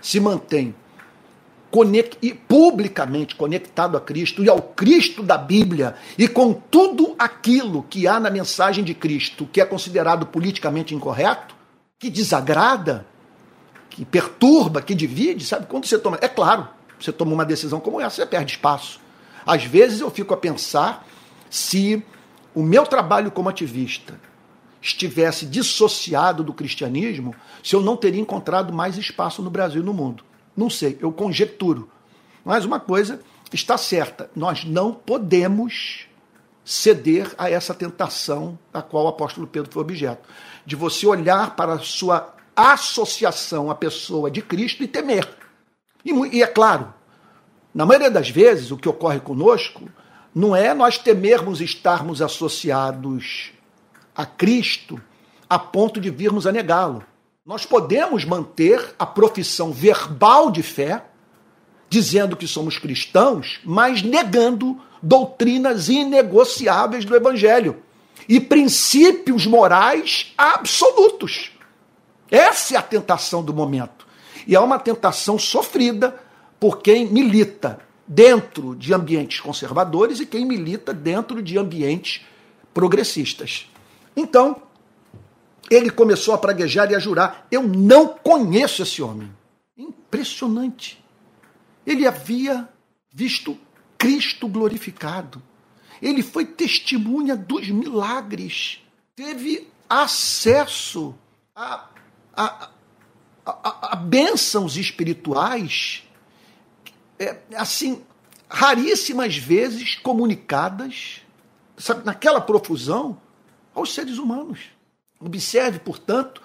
se mantém conect, publicamente conectado a Cristo e ao Cristo da Bíblia e com tudo aquilo que há na mensagem de Cristo que é considerado politicamente incorreto, que desagrada, que perturba, que divide, sabe? Quando você toma. É claro, você toma uma decisão como essa, você perde espaço. Às vezes eu fico a pensar se o meu trabalho como ativista estivesse dissociado do cristianismo, se eu não teria encontrado mais espaço no Brasil e no mundo. Não sei, eu conjecturo. Mas uma coisa está certa: nós não podemos ceder a essa tentação da qual o apóstolo Pedro foi objeto. De você olhar para a sua associação à pessoa de Cristo e temer. E, e é claro, na maioria das vezes, o que ocorre conosco não é nós temermos estarmos associados a Cristo a ponto de virmos a negá-lo. Nós podemos manter a profissão verbal de fé, dizendo que somos cristãos, mas negando doutrinas inegociáveis do Evangelho e princípios morais absolutos. Essa é a tentação do momento. E é uma tentação sofrida por quem milita dentro de ambientes conservadores e quem milita dentro de ambientes progressistas. Então, ele começou a praguejar e a jurar: Eu não conheço esse homem. Impressionante. Ele havia visto Cristo glorificado. Ele foi testemunha dos milagres. Teve acesso a a, a, a bênçãos espirituais, é, assim, raríssimas vezes comunicadas, sabe, naquela profusão, aos seres humanos. Observe, portanto,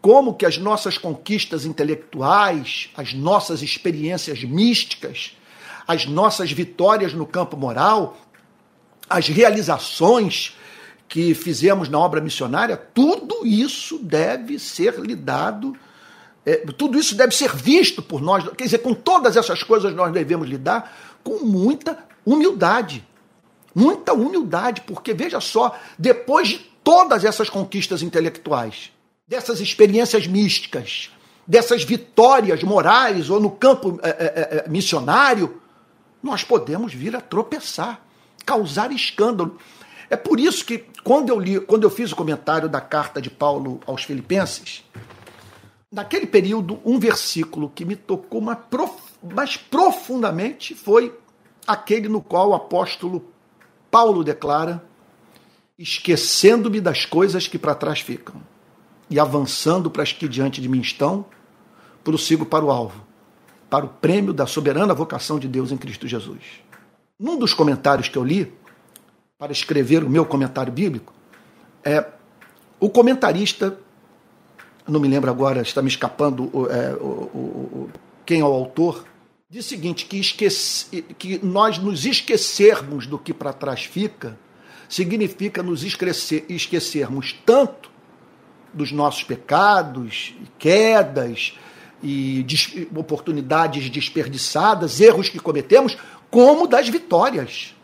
como que as nossas conquistas intelectuais, as nossas experiências místicas, as nossas vitórias no campo moral, as realizações que fizemos na obra missionária, tudo isso deve ser lidado, é, tudo isso deve ser visto por nós. Quer dizer, com todas essas coisas nós devemos lidar com muita humildade. Muita humildade, porque veja só, depois de todas essas conquistas intelectuais, dessas experiências místicas, dessas vitórias morais ou no campo é, é, missionário, nós podemos vir a tropeçar, causar escândalo. É por isso que quando eu li, quando eu fiz o comentário da carta de Paulo aos Filipenses, naquele período um versículo que me tocou mais, prof, mais profundamente foi aquele no qual o apóstolo Paulo declara: esquecendo-me das coisas que para trás ficam e avançando para as que diante de mim estão, prossigo para o alvo, para o prêmio da soberana vocação de Deus em Cristo Jesus. Num dos comentários que eu li, para escrever o meu comentário bíblico, é, o comentarista, não me lembro agora, está me escapando é, o, o, quem é o autor, diz o seguinte: que, esquece, que nós nos esquecermos do que para trás fica, significa nos esquecer, esquecermos tanto dos nossos pecados, quedas e oportunidades desperdiçadas, erros que cometemos, como das vitórias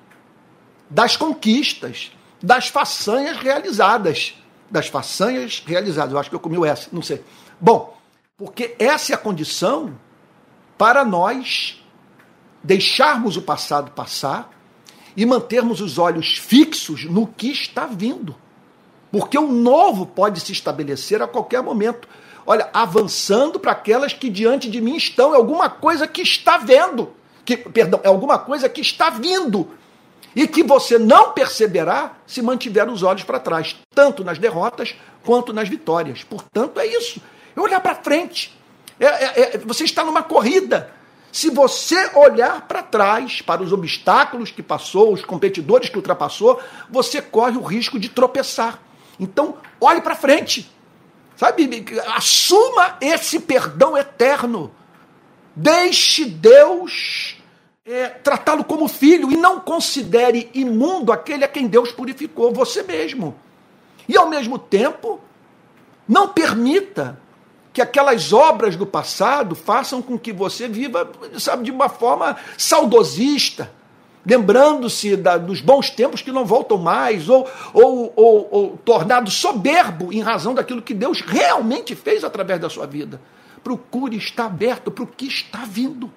das conquistas, das façanhas realizadas. Das façanhas realizadas. Eu acho que eu comi o S, não sei. Bom, porque essa é a condição para nós deixarmos o passado passar e mantermos os olhos fixos no que está vindo. Porque o novo pode se estabelecer a qualquer momento. Olha, avançando para aquelas que diante de mim estão, é alguma coisa que está vendo. Que, perdão, é alguma coisa que está vindo e que você não perceberá se mantiver os olhos para trás, tanto nas derrotas quanto nas vitórias. Portanto, é isso. É olhar para frente. É, é, é, você está numa corrida. Se você olhar para trás, para os obstáculos que passou, os competidores que ultrapassou, você corre o risco de tropeçar. Então, olhe para frente. Sabe? Assuma esse perdão eterno. Deixe Deus é, tratá-lo como filho e não considere imundo aquele a quem Deus purificou, você mesmo. E ao mesmo tempo, não permita que aquelas obras do passado façam com que você viva, sabe, de uma forma saudosista, lembrando-se dos bons tempos que não voltam mais, ou, ou, ou, ou tornado soberbo em razão daquilo que Deus realmente fez através da sua vida. Procure estar aberto para o que está vindo.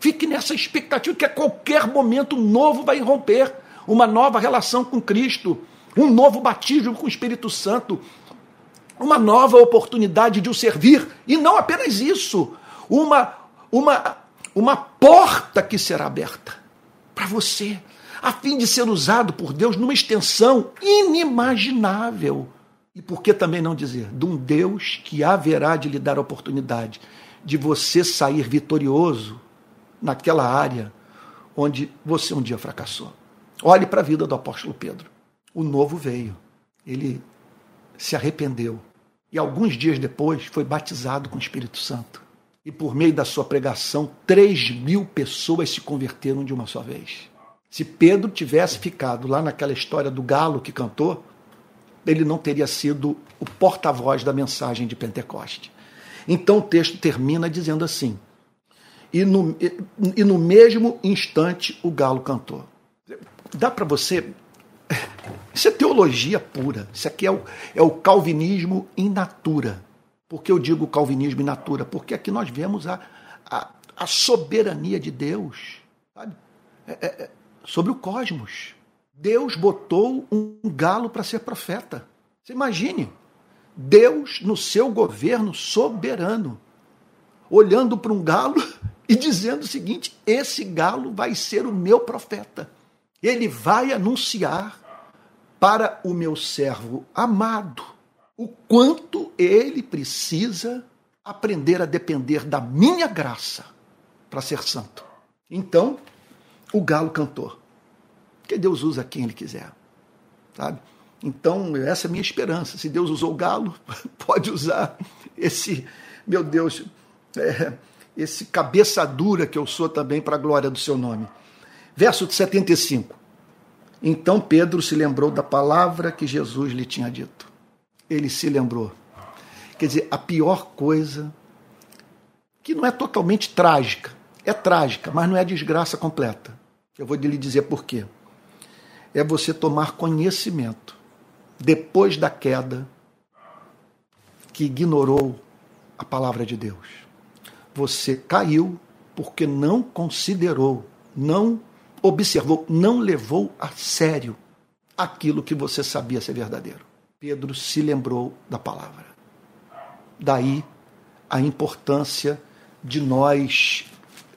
Fique nessa expectativa que a qualquer momento novo vai romper uma nova relação com Cristo, um novo batismo com o Espírito Santo, uma nova oportunidade de o servir, e não apenas isso, uma, uma, uma porta que será aberta para você, a fim de ser usado por Deus numa extensão inimaginável. E por que também não dizer? De um Deus que haverá de lhe dar a oportunidade de você sair vitorioso naquela área onde você um dia fracassou. Olhe para a vida do apóstolo Pedro. O novo veio. Ele se arrependeu. E alguns dias depois foi batizado com o Espírito Santo. E por meio da sua pregação, 3 mil pessoas se converteram de uma só vez. Se Pedro tivesse ficado lá naquela história do galo que cantou, ele não teria sido o porta-voz da mensagem de Pentecoste. Então o texto termina dizendo assim: e no, e no mesmo instante o galo cantou. Dá para você. Isso é teologia pura. Isso aqui é o, é o calvinismo in natura. Por que eu digo calvinismo in natura? Porque aqui nós vemos a, a, a soberania de Deus é, é, é, sobre o cosmos. Deus botou um galo para ser profeta. Você imagine. Deus, no seu governo soberano, olhando para um galo e dizendo o seguinte: esse galo vai ser o meu profeta. Ele vai anunciar para o meu servo amado o quanto ele precisa aprender a depender da minha graça para ser santo. Então, o galo cantou. Que Deus usa quem ele quiser. Sabe? Então, essa é a minha esperança. Se Deus usou o galo, pode usar esse, meu Deus, é, esse cabeça dura que eu sou também para a glória do seu nome. Verso 75. Então Pedro se lembrou da palavra que Jesus lhe tinha dito. Ele se lembrou. Quer dizer, a pior coisa, que não é totalmente trágica, é trágica, mas não é desgraça completa. Eu vou lhe dizer por quê. É você tomar conhecimento, depois da queda, que ignorou a palavra de Deus você caiu porque não considerou, não observou, não levou a sério aquilo que você sabia ser verdadeiro. Pedro se lembrou da palavra. Daí a importância de nós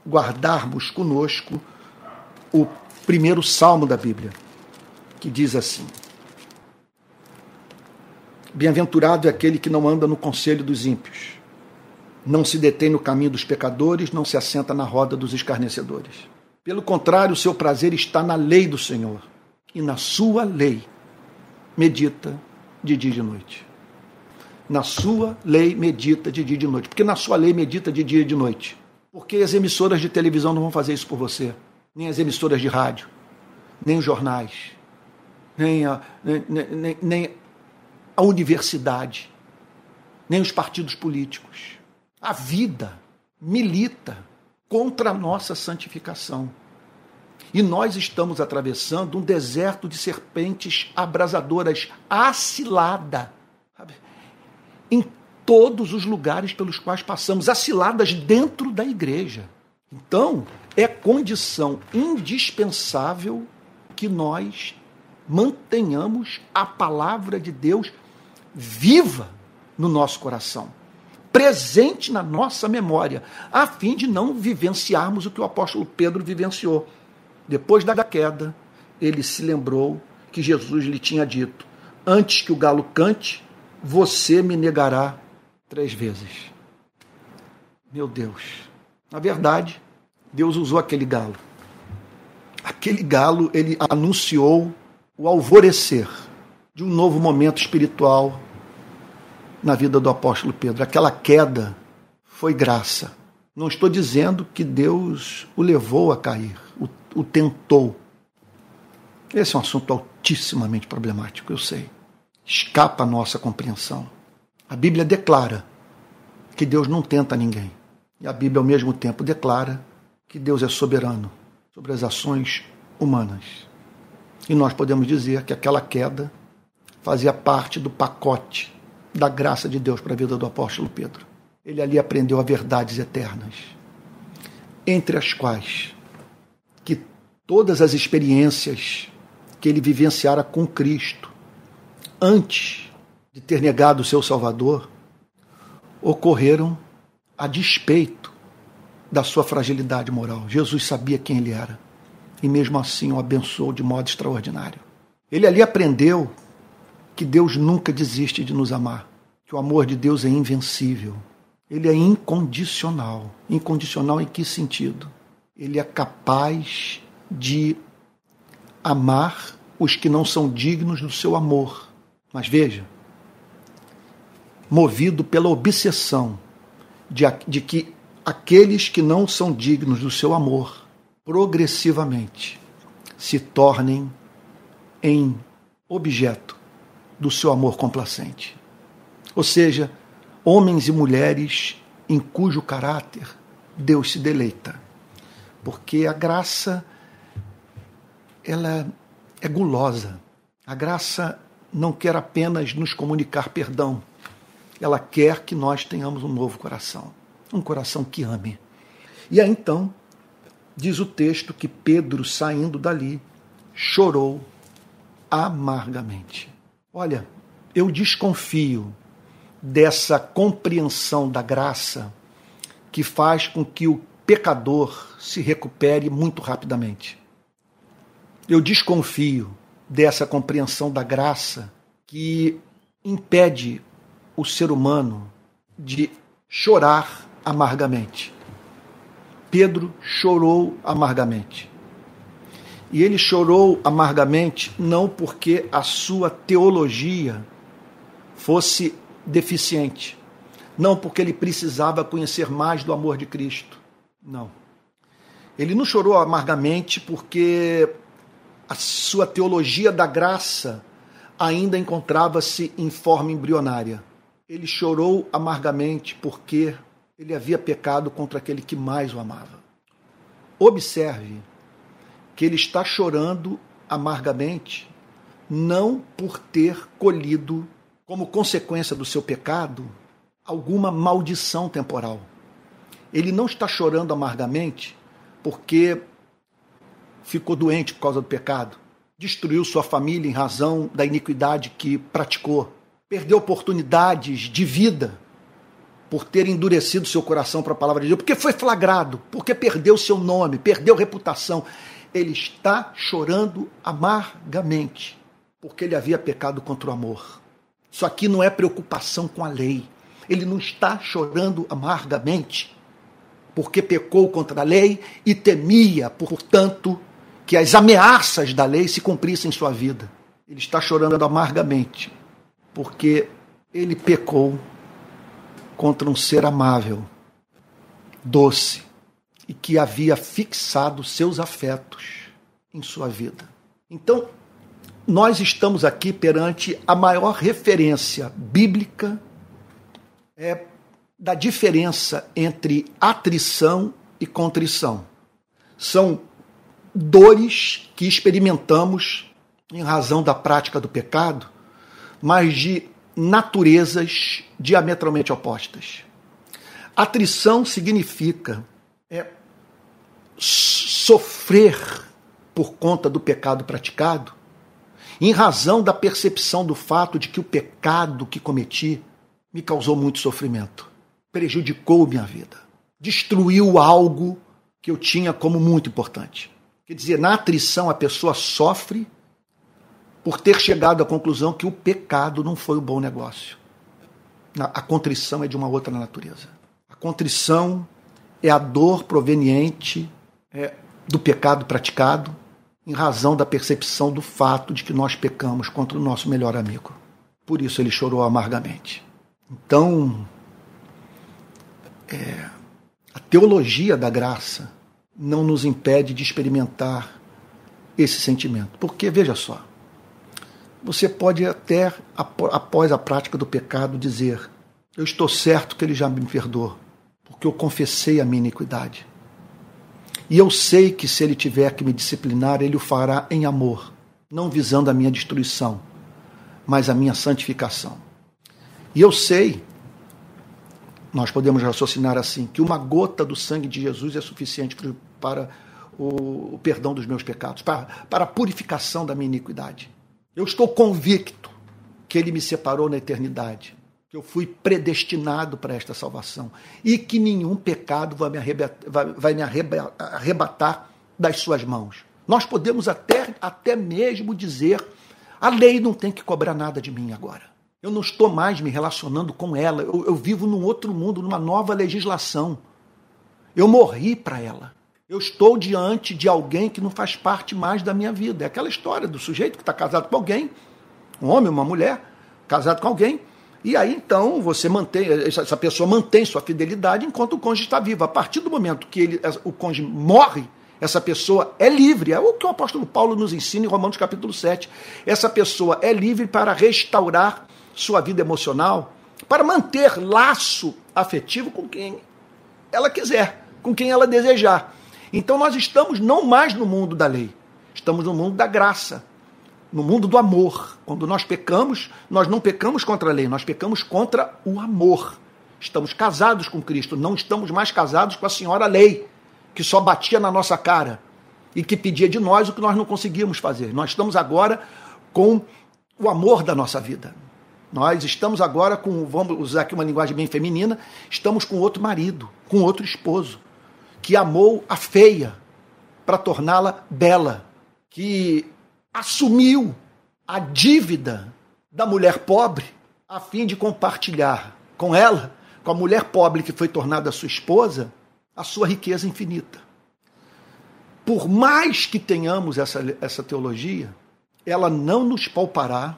guardarmos conosco o primeiro salmo da Bíblia, que diz assim: Bem-aventurado é aquele que não anda no conselho dos ímpios não se detém no caminho dos pecadores, não se assenta na roda dos escarnecedores. Pelo contrário, o seu prazer está na lei do Senhor, e na sua lei medita de dia e de noite. Na sua lei medita de dia e de noite. Porque na sua lei medita de dia e de noite. Porque as emissoras de televisão não vão fazer isso por você, nem as emissoras de rádio, nem os jornais, nem a, nem, nem, nem a universidade, nem os partidos políticos a vida milita contra a nossa santificação. E nós estamos atravessando um deserto de serpentes abrasadoras, acilada, sabe? em todos os lugares pelos quais passamos, aciladas dentro da igreja. Então, é condição indispensável que nós mantenhamos a palavra de Deus viva no nosso coração presente na nossa memória, a fim de não vivenciarmos o que o apóstolo Pedro vivenciou. Depois da queda, ele se lembrou que Jesus lhe tinha dito: Antes que o galo cante, você me negará três vezes. Meu Deus. Na verdade, Deus usou aquele galo. Aquele galo, ele anunciou o alvorecer de um novo momento espiritual na vida do apóstolo Pedro. Aquela queda foi graça. Não estou dizendo que Deus o levou a cair, o, o tentou. Esse é um assunto altissimamente problemático, eu sei. Escapa a nossa compreensão. A Bíblia declara que Deus não tenta ninguém. E a Bíblia, ao mesmo tempo, declara que Deus é soberano sobre as ações humanas. E nós podemos dizer que aquela queda fazia parte do pacote da graça de Deus para a vida do apóstolo Pedro. Ele ali aprendeu a verdades eternas, entre as quais todas as experiências que ele vivenciara com Cristo antes de ter negado o seu Salvador ocorreram a despeito da sua fragilidade moral. Jesus sabia quem ele era e mesmo assim o abençoou de modo extraordinário. Ele ali aprendeu que Deus nunca desiste de nos amar, que o amor de Deus é invencível, ele é incondicional. Incondicional em que sentido? Ele é capaz de amar os que não são dignos do seu amor. Mas veja, movido pela obsessão de, de que aqueles que não são dignos do seu amor, progressivamente se tornem em objeto do seu amor complacente. Ou seja, homens e mulheres em cujo caráter Deus se deleita. Porque a graça ela é gulosa. A graça não quer apenas nos comunicar perdão. Ela quer que nós tenhamos um novo coração, um coração que ame. E aí então diz o texto que Pedro saindo dali chorou amargamente. Olha, eu desconfio dessa compreensão da graça que faz com que o pecador se recupere muito rapidamente. Eu desconfio dessa compreensão da graça que impede o ser humano de chorar amargamente. Pedro chorou amargamente. E ele chorou amargamente não porque a sua teologia fosse deficiente. Não porque ele precisava conhecer mais do amor de Cristo. Não. Ele não chorou amargamente porque a sua teologia da graça ainda encontrava-se em forma embrionária. Ele chorou amargamente porque ele havia pecado contra aquele que mais o amava. Observe que ele está chorando amargamente não por ter colhido como consequência do seu pecado, alguma maldição temporal. Ele não está chorando amargamente porque ficou doente por causa do pecado, destruiu sua família em razão da iniquidade que praticou, perdeu oportunidades de vida por ter endurecido seu coração para a palavra de Deus, porque foi flagrado, porque perdeu seu nome, perdeu reputação. Ele está chorando amargamente, porque ele havia pecado contra o amor. Isso aqui não é preocupação com a lei. Ele não está chorando amargamente porque pecou contra a lei e temia, portanto, que as ameaças da lei se cumprissem em sua vida. Ele está chorando amargamente porque ele pecou contra um ser amável, doce e que havia fixado seus afetos em sua vida. Então, nós estamos aqui perante a maior referência bíblica é, da diferença entre atrição e contrição. São dores que experimentamos em razão da prática do pecado, mas de naturezas diametralmente opostas. Atrição significa é, sofrer por conta do pecado praticado, em razão da percepção do fato de que o pecado que cometi me causou muito sofrimento, prejudicou minha vida, destruiu algo que eu tinha como muito importante. Quer dizer, na atrição a pessoa sofre por ter chegado à conclusão que o pecado não foi o bom negócio. A contrição é de uma outra natureza. A contrição é a dor proveniente é, do pecado praticado, em razão da percepção do fato de que nós pecamos contra o nosso melhor amigo. Por isso ele chorou amargamente. Então, é, a teologia da graça não nos impede de experimentar esse sentimento. Porque, veja só, você pode até, após a prática do pecado, dizer: Eu estou certo que ele já me perdoou, porque eu confessei a minha iniquidade. E eu sei que se ele tiver que me disciplinar, ele o fará em amor, não visando a minha destruição, mas a minha santificação. E eu sei, nós podemos raciocinar assim, que uma gota do sangue de Jesus é suficiente para o perdão dos meus pecados, para, para a purificação da minha iniquidade. Eu estou convicto que ele me separou na eternidade, que eu fui predestinado para esta salvação e que nenhum pecado vai me arrebatar, vai, vai me arrebatar das suas mãos. Nós podemos até, até mesmo dizer: a lei não tem que cobrar nada de mim agora. Eu não estou mais me relacionando com ela. Eu, eu vivo num outro mundo, numa nova legislação. Eu morri para ela. Eu estou diante de alguém que não faz parte mais da minha vida. É aquela história do sujeito que está casado com alguém, um homem, uma mulher, casado com alguém, e aí então você mantém, essa pessoa mantém sua fidelidade enquanto o cônjuge está vivo. A partir do momento que ele, o cônjuge morre, essa pessoa é livre. É o que o apóstolo Paulo nos ensina em Romanos capítulo 7. Essa pessoa é livre para restaurar sua vida emocional, para manter laço afetivo com quem ela quiser, com quem ela desejar. Então nós estamos não mais no mundo da lei, estamos no mundo da graça, no mundo do amor. Quando nós pecamos, nós não pecamos contra a lei, nós pecamos contra o amor. Estamos casados com Cristo, não estamos mais casados com a senhora lei, que só batia na nossa cara e que pedia de nós o que nós não conseguíamos fazer. Nós estamos agora com o amor da nossa vida. Nós estamos agora com, vamos usar aqui uma linguagem bem feminina, estamos com outro marido, com outro esposo, que amou a feia para torná-la bela, que assumiu a dívida da mulher pobre a fim de compartilhar com ela, com a mulher pobre que foi tornada sua esposa, a sua riqueza infinita. Por mais que tenhamos essa, essa teologia, ela não nos poupará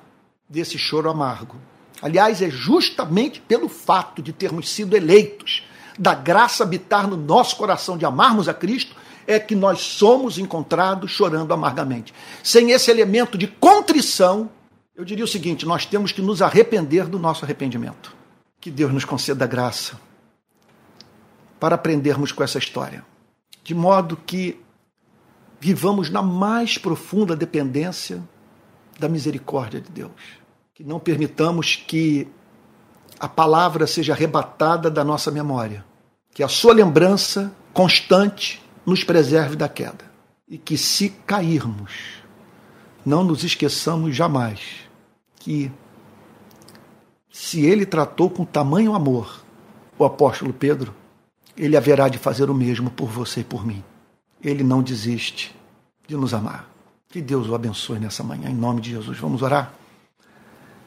desse choro amargo. Aliás, é justamente pelo fato de termos sido eleitos, da graça habitar no nosso coração, de amarmos a Cristo, é que nós somos encontrados chorando amargamente. Sem esse elemento de contrição, eu diria o seguinte: nós temos que nos arrepender do nosso arrependimento. Que Deus nos conceda graça para aprendermos com essa história, de modo que vivamos na mais profunda dependência da misericórdia de Deus. Que não permitamos que a palavra seja arrebatada da nossa memória, que a sua lembrança constante nos preserve da queda. E que se cairmos, não nos esqueçamos jamais que se ele tratou com tamanho amor o apóstolo Pedro, ele haverá de fazer o mesmo por você e por mim. Ele não desiste de nos amar. Que Deus o abençoe nessa manhã, em nome de Jesus. Vamos orar?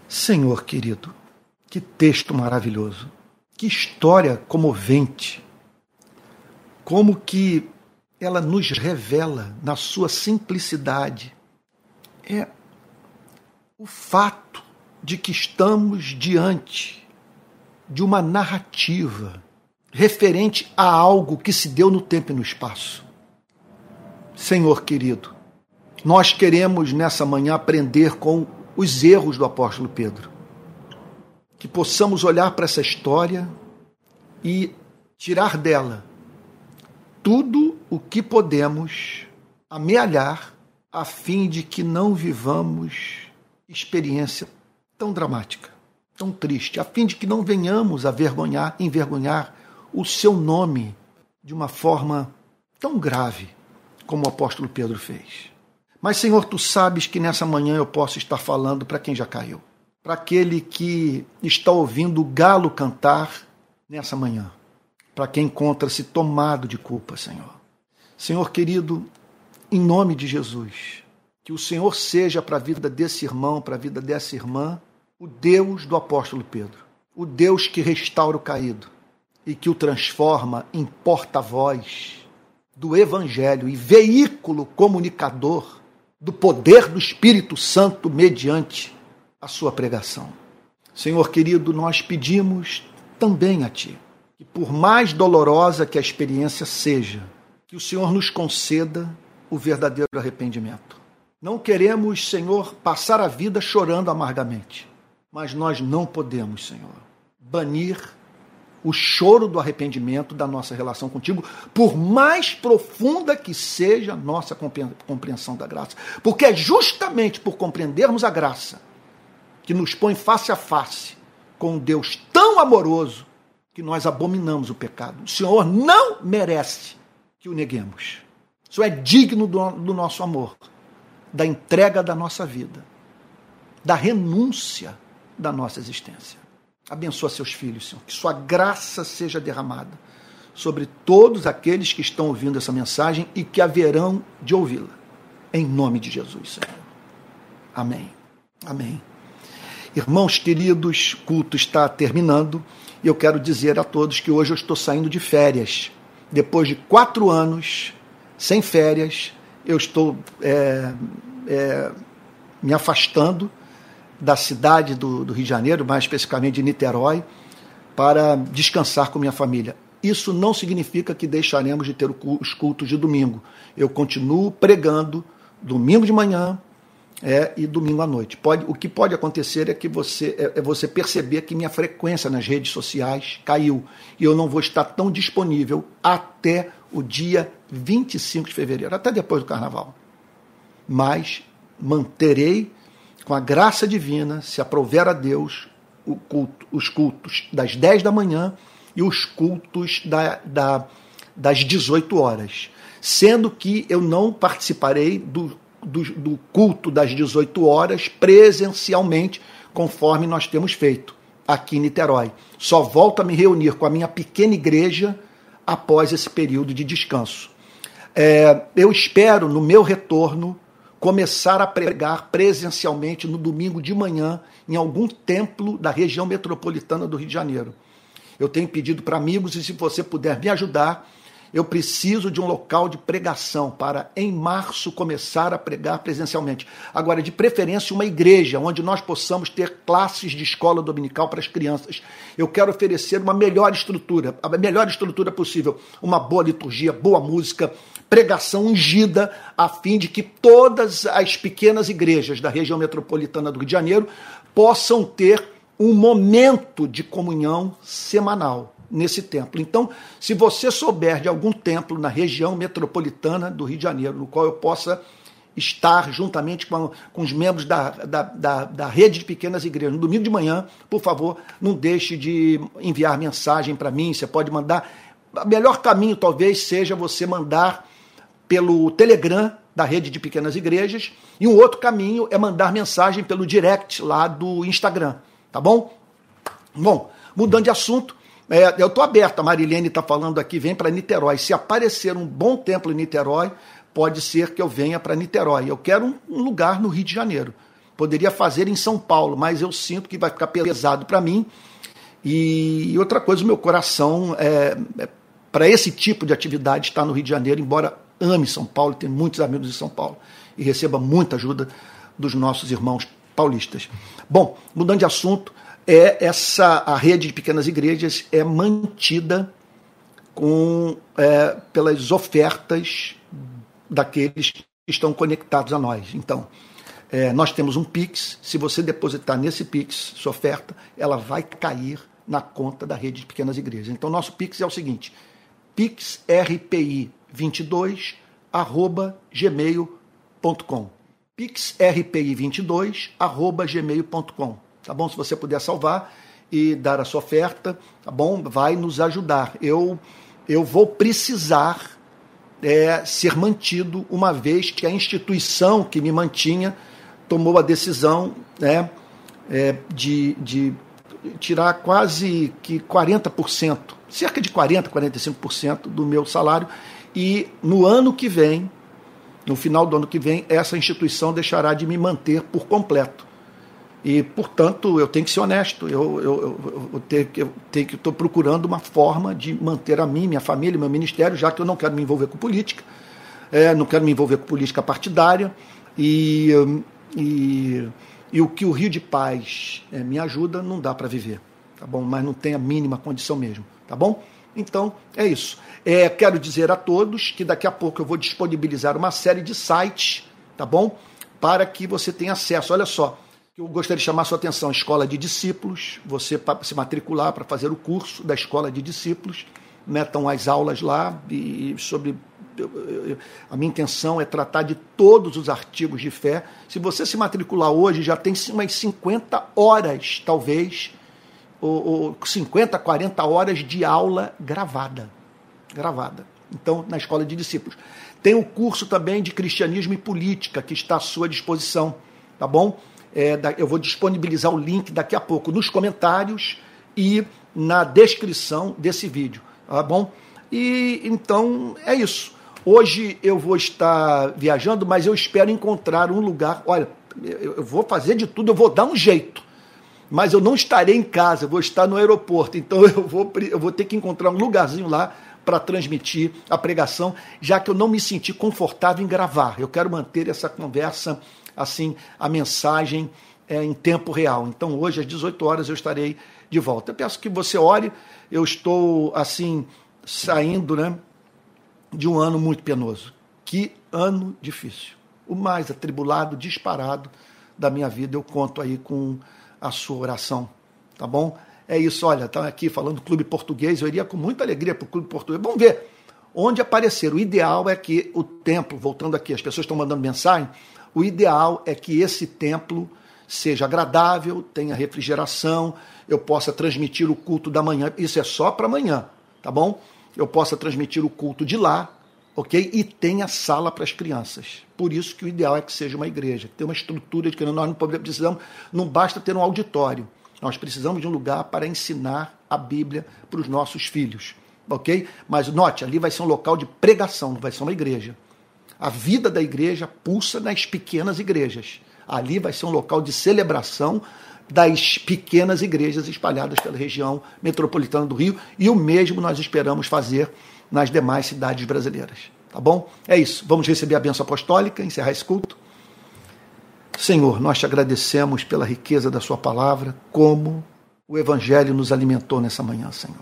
Senhor querido, que texto maravilhoso, que história comovente, como que ela nos revela na sua simplicidade é o fato de que estamos diante de uma narrativa referente a algo que se deu no tempo e no espaço. Senhor querido, nós queremos nessa manhã aprender com os erros do apóstolo Pedro. Que possamos olhar para essa história e tirar dela tudo o que podemos amealhar a fim de que não vivamos experiência tão dramática, tão triste, a fim de que não venhamos a vergonhar, envergonhar o seu nome de uma forma tão grave como o apóstolo Pedro fez. Mas, Senhor, tu sabes que nessa manhã eu posso estar falando para quem já caiu, para aquele que está ouvindo o galo cantar nessa manhã para quem encontra-se tomado de culpa, Senhor. Senhor querido, em nome de Jesus, que o Senhor seja para a vida desse irmão, para a vida dessa irmã, o Deus do apóstolo Pedro, o Deus que restaura o caído e que o transforma em porta-voz do Evangelho e veículo comunicador do poder do Espírito Santo mediante a sua pregação. Senhor querido, nós pedimos também a Ti que por mais dolorosa que a experiência seja, que o Senhor nos conceda o verdadeiro arrependimento. Não queremos, Senhor, passar a vida chorando amargamente, mas nós não podemos, Senhor, banir o choro do arrependimento da nossa relação contigo, por mais profunda que seja a nossa compreensão da graça. Porque é justamente por compreendermos a graça que nos põe face a face com um Deus tão amoroso que nós abominamos o pecado. O Senhor não merece que o neguemos. Isso é digno do, do nosso amor, da entrega da nossa vida, da renúncia da nossa existência. Abençoa seus filhos, Senhor. Que sua graça seja derramada sobre todos aqueles que estão ouvindo essa mensagem e que haverão de ouvi-la. Em nome de Jesus, Senhor. Amém. Amém. Irmãos queridos, culto está terminando e eu quero dizer a todos que hoje eu estou saindo de férias. Depois de quatro anos sem férias, eu estou é, é, me afastando da cidade do, do Rio de Janeiro, mais especificamente de Niterói, para descansar com minha família. Isso não significa que deixaremos de ter os cultos de domingo. Eu continuo pregando domingo de manhã é, e domingo à noite. Pode, o que pode acontecer é que você é, é você perceber que minha frequência nas redes sociais caiu e eu não vou estar tão disponível até o dia 25 de fevereiro, até depois do carnaval. Mas manterei com a graça divina, se aprover a Deus, culto, os cultos das 10 da manhã e os cultos da, da, das 18 horas. Sendo que eu não participarei do, do, do culto das 18 horas presencialmente, conforme nós temos feito aqui em Niterói. Só volto a me reunir com a minha pequena igreja após esse período de descanso. É, eu espero, no meu retorno, começar a pregar presencialmente no domingo de manhã em algum templo da região metropolitana do Rio de Janeiro. Eu tenho pedido para amigos e se você puder me ajudar, eu preciso de um local de pregação para em março começar a pregar presencialmente. Agora, de preferência, uma igreja onde nós possamos ter classes de escola dominical para as crianças. Eu quero oferecer uma melhor estrutura, a melhor estrutura possível, uma boa liturgia, boa música, pregação ungida, a fim de que todas as pequenas igrejas da região metropolitana do Rio de Janeiro possam ter um momento de comunhão semanal nesse templo. Então, se você souber de algum templo na região metropolitana do Rio de Janeiro, no qual eu possa estar juntamente com, com os membros da, da, da, da, rede de pequenas igrejas. No domingo de manhã, por favor, não deixe de enviar mensagem para mim. Você pode mandar. O melhor caminho talvez seja você mandar pelo Telegram da rede de pequenas igrejas, e um outro caminho é mandar mensagem pelo direct lá do Instagram, tá bom? Bom, mudando de assunto, é, eu estou aberto, a Marilene está falando aqui, vem para Niterói. Se aparecer um bom templo em Niterói, pode ser que eu venha para Niterói. Eu quero um, um, lugar no Rio de Janeiro. Poderia fazer em São Paulo, mas eu sinto que vai ficar pesado para mim. E, outra coisa, o meu coração é, é para esse tipo de atividade está no Rio de Janeiro, embora ame São Paulo, tenho muitos amigos em São Paulo e receba muita ajuda dos nossos irmãos paulistas. Bom, mudando de assunto, é essa a rede de pequenas igrejas é mantida com é, pelas ofertas daqueles que estão conectados a nós. Então, é, nós temos um Pix. Se você depositar nesse Pix sua oferta, ela vai cair na conta da rede de pequenas igrejas. Então, nosso Pix é o seguinte: pixrpi22 arroba gmail.com pixrpi22 arroba gmail.com tá bom? Se você puder salvar e dar a sua oferta, tá bom? Vai nos ajudar. Eu, eu vou precisar é, ser mantido, uma vez que a instituição que me mantinha tomou a decisão né, é, de, de tirar quase que 40%, cerca de 40%, 45% do meu salário, e no ano que vem, no final do ano que vem, essa instituição deixará de me manter por completo. E, portanto, eu tenho que ser honesto. Eu, eu, eu, eu eu tenho que estou procurando uma forma de manter a mim, minha família, meu ministério, já que eu não quero me envolver com política, é, não quero me envolver com política partidária. E, e, e o que o Rio de Paz é, me ajuda, não dá para viver. Tá bom? Mas não tem a mínima condição mesmo. tá bom? Então, é isso. É, quero dizer a todos que daqui a pouco eu vou disponibilizar uma série de sites, tá bom? Para que você tenha acesso. Olha só, eu gostaria de chamar a sua atenção: Escola de Discípulos, você se matricular para fazer o curso da Escola de Discípulos, metam as aulas lá e sobre. A minha intenção é tratar de todos os artigos de fé. Se você se matricular hoje, já tem umas 50 horas, talvez, ou, ou 50, 40 horas de aula gravada. Gravada. Então, na escola de discípulos. Tem o curso também de cristianismo e política que está à sua disposição, tá bom? É, eu vou disponibilizar o link daqui a pouco nos comentários e na descrição desse vídeo, tá bom? E então é isso. Hoje eu vou estar viajando, mas eu espero encontrar um lugar. Olha, eu vou fazer de tudo, eu vou dar um jeito mas eu não estarei em casa, eu vou estar no aeroporto, então eu vou, eu vou ter que encontrar um lugarzinho lá para transmitir a pregação, já que eu não me senti confortável em gravar. Eu quero manter essa conversa, assim, a mensagem é, em tempo real. Então, hoje, às 18 horas, eu estarei de volta. Eu peço que você ore, eu estou, assim, saindo né, de um ano muito penoso. Que ano difícil. O mais atribulado, disparado da minha vida. Eu conto aí com a sua oração, tá bom? É isso, olha, tá aqui falando do clube português, eu iria com muita alegria para o clube português. Vamos ver onde aparecer. O ideal é que o templo, voltando aqui, as pessoas estão mandando mensagem, o ideal é que esse templo seja agradável, tenha refrigeração, eu possa transmitir o culto da manhã. Isso é só para amanhã, tá bom? Eu possa transmitir o culto de lá, ok? E tenha sala para as crianças. Por isso que o ideal é que seja uma igreja, ter uma estrutura de que nós não precisamos, não basta ter um auditório. Nós precisamos de um lugar para ensinar a Bíblia para os nossos filhos, ok? Mas note, ali vai ser um local de pregação, não vai ser uma igreja. A vida da igreja pulsa nas pequenas igrejas. Ali vai ser um local de celebração das pequenas igrejas espalhadas pela região metropolitana do Rio e o mesmo nós esperamos fazer nas demais cidades brasileiras. Tá bom? É isso. Vamos receber a benção apostólica, encerrar esse culto. Senhor, nós te agradecemos pela riqueza da Sua palavra, como o Evangelho nos alimentou nessa manhã, Senhor.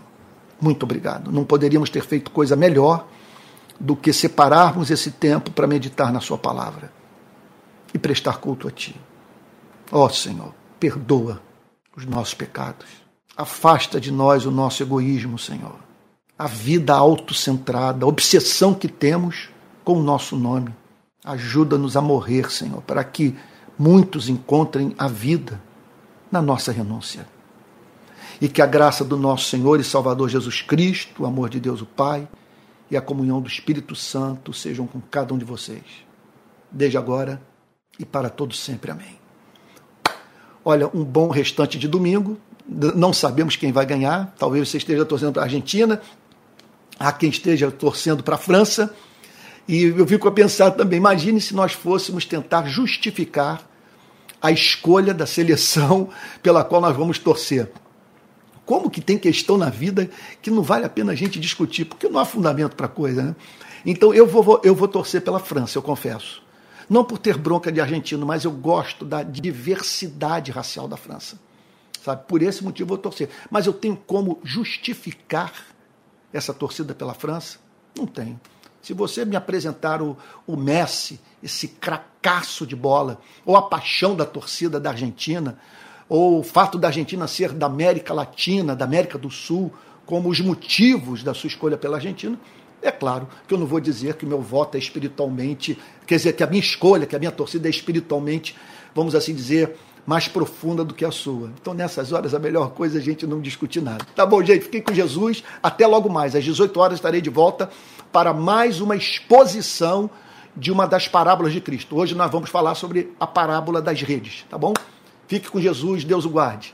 Muito obrigado. Não poderíamos ter feito coisa melhor do que separarmos esse tempo para meditar na Sua palavra e prestar culto a Ti. Ó oh, Senhor, perdoa os nossos pecados. Afasta de nós o nosso egoísmo, Senhor a vida autocentrada, a obsessão que temos com o nosso nome. Ajuda-nos a morrer, Senhor, para que muitos encontrem a vida na nossa renúncia. E que a graça do nosso Senhor e Salvador Jesus Cristo, o amor de Deus o Pai e a comunhão do Espírito Santo sejam com cada um de vocês, desde agora e para todos sempre. Amém. Olha, um bom restante de domingo. Não sabemos quem vai ganhar. Talvez você esteja torcendo para a Argentina, há quem esteja torcendo para a França. E eu fico a pensar também, imagine se nós fôssemos tentar justificar a escolha da seleção pela qual nós vamos torcer. Como que tem questão na vida que não vale a pena a gente discutir, porque não há fundamento para coisa, né? Então eu vou, eu vou torcer pela França, eu confesso. Não por ter bronca de argentino, mas eu gosto da diversidade racial da França. Sabe? Por esse motivo eu vou torcer. Mas eu tenho como justificar essa torcida pela França? Não tenho. Se você me apresentar o, o Messi, esse cracaço de bola, ou a paixão da torcida da Argentina, ou o fato da Argentina ser da América Latina, da América do Sul, como os motivos da sua escolha pela Argentina, é claro que eu não vou dizer que o meu voto é espiritualmente, quer dizer, que a minha escolha, que a minha torcida é espiritualmente, vamos assim dizer, mais profunda do que a sua. Então, nessas horas, a melhor coisa é a gente não discutir nada. Tá bom, gente? Fiquem com Jesus. Até logo mais. Às 18 horas estarei de volta para mais uma exposição de uma das parábolas de Cristo. Hoje nós vamos falar sobre a parábola das redes, tá bom? Fique com Jesus, Deus o guarde.